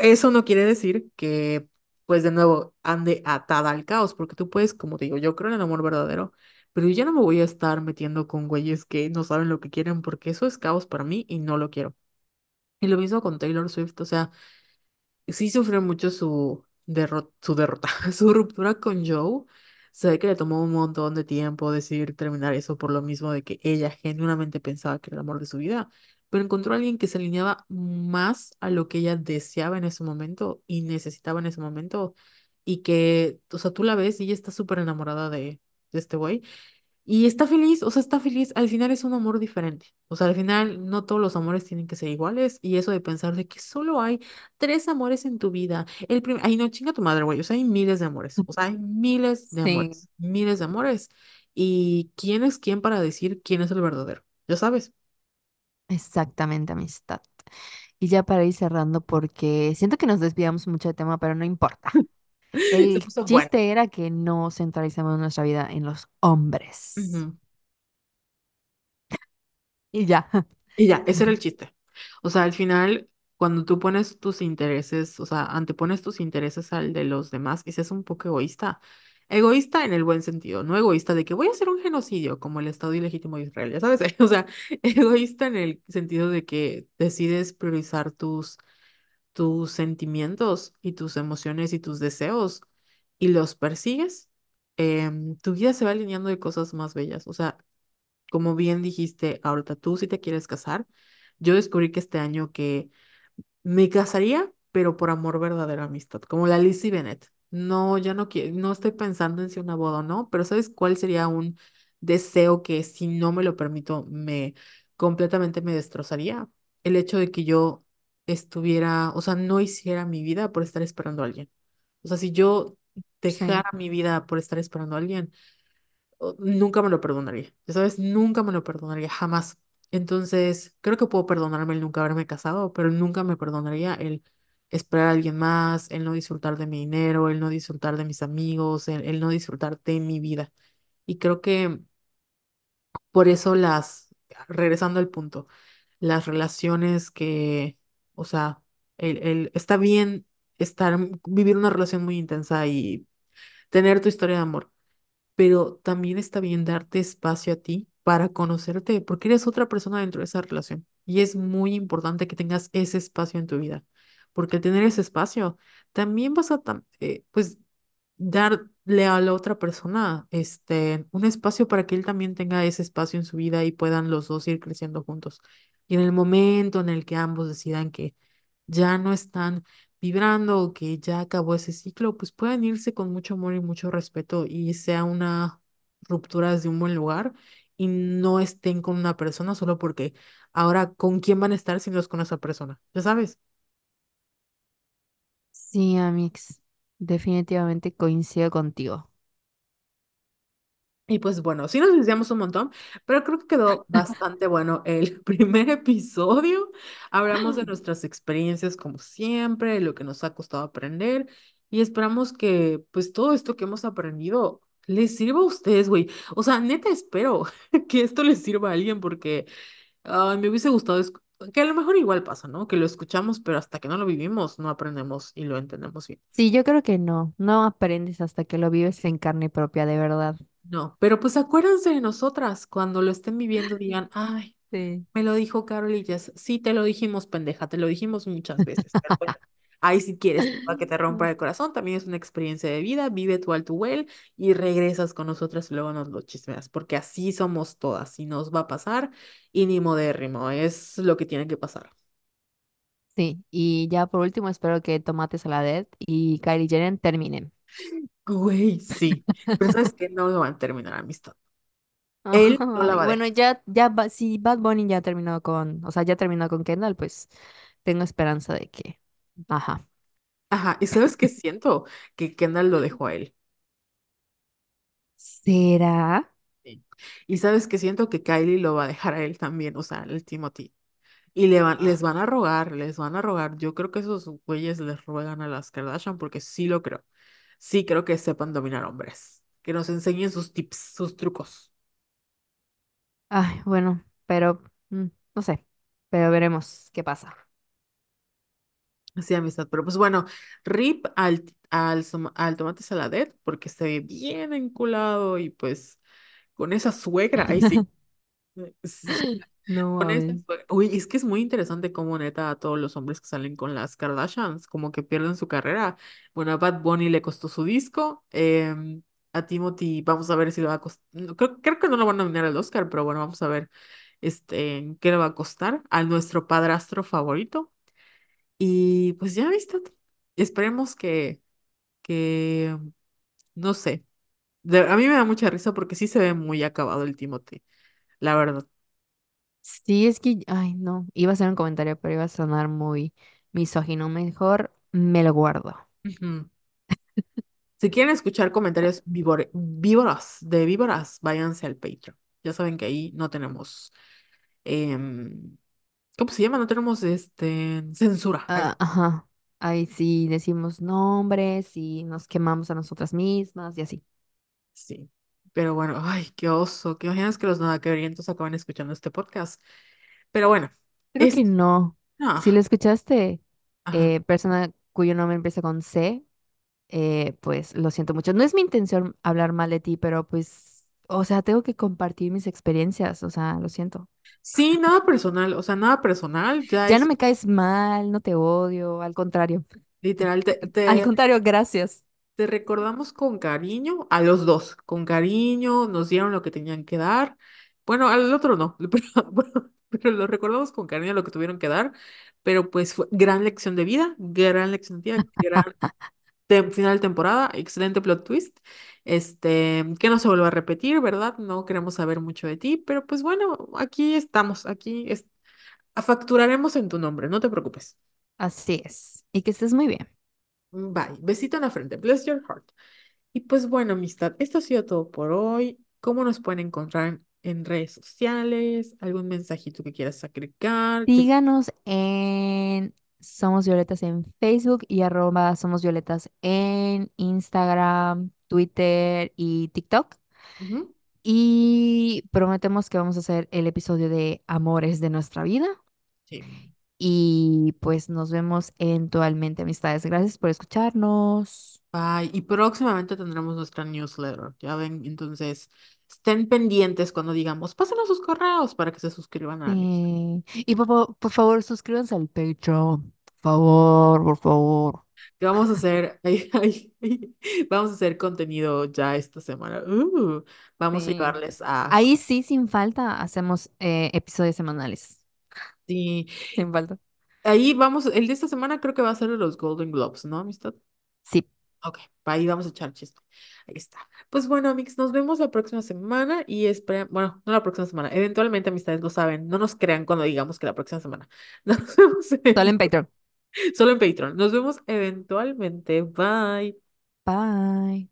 eso no quiere decir que, pues de nuevo, ande atada al caos, porque tú puedes, como te digo, yo creo en el amor verdadero, pero yo ya no me voy a estar metiendo con güeyes que no saben lo que quieren, porque eso es caos para mí y no lo quiero. Y lo mismo con Taylor Swift, o sea, sí sufrió mucho su, derro- su derrota, [LAUGHS] su ruptura con Joe. Sé que le tomó un montón de tiempo decidir terminar eso por lo mismo de que ella genuinamente pensaba que era el amor de su vida, pero encontró a alguien que se alineaba más a lo que ella deseaba en ese momento y necesitaba en ese momento y que, o sea, tú la ves y ella está súper enamorada de, de este güey y está feliz, o sea, está feliz. Al final es un amor diferente. O sea, al final no todos los amores tienen que ser iguales. Y eso de pensar de que solo hay tres amores en tu vida. El primer, ay, no, chinga tu madre, güey. O sea, hay miles de amores. O sea, hay miles de Sí, amores. Miles de amores. ¿Y quién es quién para decir quién es el verdadero? Ya sabes. exactamente, amistad. Y ya para ir cerrando, porque siento que nos desviamos mucho de tema, pero no importa. El puso bueno. chiste era que no centralicemos nuestra vida en los hombres. Ujú. Y ya. Y ya, ese era el chiste. O sea, al final, cuando tú pones tus intereses, o sea, antepones tus intereses al de los demás, y seas un poco egoísta. Egoísta en el buen sentido, no egoísta de que voy a hacer un genocidio como el Estado ilegítimo de Israel, ya sabes, [LAUGHS] o sea, egoísta en el sentido de que decides priorizar tus, tus sentimientos y tus emociones y tus deseos y los persigues, em, tu vida se va alineando de cosas más bellas. O sea, como bien dijiste ahorita, tú si te quieres casar, yo descubrí que este año que me casaría, pero por amor verdadero, amistad, como la Lizzie Bennett. No, ya no quiero, no estoy pensando en si una boda o no, pero ¿sabes cuál sería un deseo que si no me lo permito, me completamente me destrozaría? El hecho de que yo estuviera, o sea, no hiciera mi vida por estar esperando a alguien. O sea, si yo Sí. dejara mi vida por estar esperando a alguien, nunca me lo perdonaría, ya sabes, nunca me lo perdonaría, jamás. Entonces, creo que puedo perdonarme el nunca haberme casado, pero nunca me perdonaría el esperar a alguien más, el no disfrutar de mi dinero, el no disfrutar de mis amigos, el, el no disfrutar de mi vida. Y creo que por eso las, regresando al punto, las relaciones que, o sea, el, el, está bien estar, vivir una relación muy intensa y tener tu historia de amor pero también está bien darte espacio a ti para conocerte, porque eres otra persona dentro de esa relación. Y es muy importante que tengas ese espacio en tu vida, porque tener ese espacio, también vas a, eh, pues, darle a la otra persona, este, un espacio para que él también tenga ese espacio en su vida y puedan los dos ir creciendo juntos. Y en el momento en el que ambos decidan que ya no están vibrando o que ya acabó ese ciclo, pues pueden irse con mucho amor y mucho respeto y sea una ruptura desde un buen lugar y no estén con una persona solo porque ahora con quién van a estar si no es con esa persona, ya sabes. Sí, Amix. Definitivamente coincido contigo. Y pues bueno, sí nos desviamos un montón, pero creo que quedó bastante bueno el [LAUGHS] primer episodio. Hablamos de [LAUGHS] nuestras experiencias como siempre, de lo que nos ha costado aprender y esperamos que pues todo esto que hemos aprendido les sirva a ustedes, güey. O sea, neta espero [LAUGHS] que esto les sirva a alguien porque me hubiese gustado que a lo mejor igual pasa, ¿no? Que lo escuchamos, pero hasta que no lo vivimos no aprendemos y lo entendemos bien. Sí, yo creo que no. No aprendes hasta que lo vives en carne propia, de verdad. No, pero pues acuérdense de nosotras cuando lo estén viviendo, digan, [LAUGHS] ay. Sí. Me lo dijo Carol y Jess. Sí, te lo dijimos, pendeja, te lo dijimos muchas veces. Pero bueno, [LAUGHS] ahí si quieres, para que te rompa el corazón, también es una experiencia de vida. Vive tu alto well y regresas con nosotras y luego nos lo chismeas, porque así somos todas y nos va a pasar y ni modérrimo, es lo que tiene que pasar. Sí, y ya por último espero que Tomate Saladet y Kylie Jenner terminen. [LAUGHS] Güey, sí. Pero sabes que no lo van a terminar, amistad. Él [LAUGHS] no la Ay, va a bueno, dejar. ya, ya, ba- si Bad Bunny ya terminó con, o sea, ya terminó con Kendall, pues tengo esperanza de que. Ajá. Ajá, ¿y sabes qué siento? Que Kendall lo dejó a él. ¿Será? Sí. Y sabes que siento que Kylie lo va a dejar a él también, o sea, el Timothy. Y le van, les van a rogar, les van a rogar. Yo creo que esos güeyes les ruegan a las Kardashian porque sí lo creo. Sí creo que sepan dominar hombres. Que nos enseñen sus tips, sus trucos. Ay, bueno, pero mm, no sé. Pero veremos qué pasa. Así, amistad. Pero pues bueno, rip al, al, al tomate saladet porque se ve bien enculado y pues con esa suegra, ahí sí. [LAUGHS] No Con fue- Uy, es que es muy interesante cómo neta a todos los hombres que salen con las Kardashians, como que pierden su carrera. Bueno, a Bad Bunny le costó su disco. em, a Timothy, vamos a ver si le va a costar. Creo, creo que no lo van a nominar al Oscar, pero bueno, vamos a ver este, qué le va a costar a nuestro padrastro favorito. Y pues ya viste, esperemos que, que, no sé. De- a mí me da mucha risa porque sí se ve muy acabado el Timothy, la verdad. Sí, es que, ay, no. Iba a hacer un comentario, pero iba a sonar muy misógino. Mejor me lo guardo. Ujú. Si quieren escuchar comentarios víbore- víboras, de víboras, váyanse al Patreon. Ya saben que ahí no tenemos, em, ¿cómo se llama? No tenemos este, censura. Ah, ajá. Ahí sí decimos nombres y nos quemamos a nosotras mismas y así. sí. Pero bueno, ay, qué oso. ¿Qué imaginas que los nadaquerientos acaban escuchando este podcast? Pero bueno, Creo que es... no. No, Si lo escuchaste, ajá. eh, persona cuyo nombre empieza con C, eh, pues lo siento mucho. No es mi intención hablar mal de ti, pero pues, o sea, tengo que compartir mis experiencias, o sea, lo siento. Sí, nada personal, o sea, nada personal, ya Ya no es me caes mal, no te odio, al contrario. literal, te, Al te contrario, gracias. Te recordamos con cariño a los dos, con cariño, nos dieron lo que tenían que dar. Bueno, al otro no, [LAUGHS] pero, lo recordamos con cariño lo que tuvieron que dar. Pero pues fue gran lección de vida, gran lección de vida, gran final de temporada, excelente plot twist. Este, que no se vuelva a repetir, ¿verdad? No queremos saber mucho de ti, pero pues bueno, aquí estamos, aquí es, facturaremos en tu nombre, no te preocupes. Así es. Y que estés muy bien. Bye, besito en la frente, bless your heart. Y pues bueno, amistad, esto ha sido todo por hoy. ¿Cómo nos pueden encontrar en redes sociales? ¿Algún mensajito que quieras agregar? Que... Síganos en Somos Violetas en Facebook y arroba Somos Violetas en Instagram, Twitter y TikTok. Y prometemos que vamos a hacer el episodio de Amores de nuestra vida. Sí. Y pues nos vemos eventualmente, amistades. Gracias por escucharnos. Bye. Y próximamente tendremos nuestra newsletter. Ya ven, entonces estén pendientes cuando digamos, pásenos sus correos para que se suscriban a la newsletter. Sí. Y por, fa- por favor, suscríbanse al Patreon. Por favor, por favor. Que vamos a hacer, [LAUGHS] ay, ay, ay, vamos a hacer contenido ya esta semana. Uh, vamos a Sí. llevarles a... Ahí sí, sin falta, hacemos eh, episodios semanales. Sí, Sin falta. ahí vamos, el de esta semana creo que va a ser de los Golden Globes, ¿no, amistad? Sí. Ok, ahí vamos a echar chiste. Ahí está. Pues bueno, Mix, nos vemos la próxima semana y espera, bueno, no la próxima semana, eventualmente amistades lo saben, no nos crean cuando digamos que la próxima semana. [LAUGHS] Nos vemos Solo en Patreon. solo en Patreon. Nos vemos eventualmente. Bye. Bye.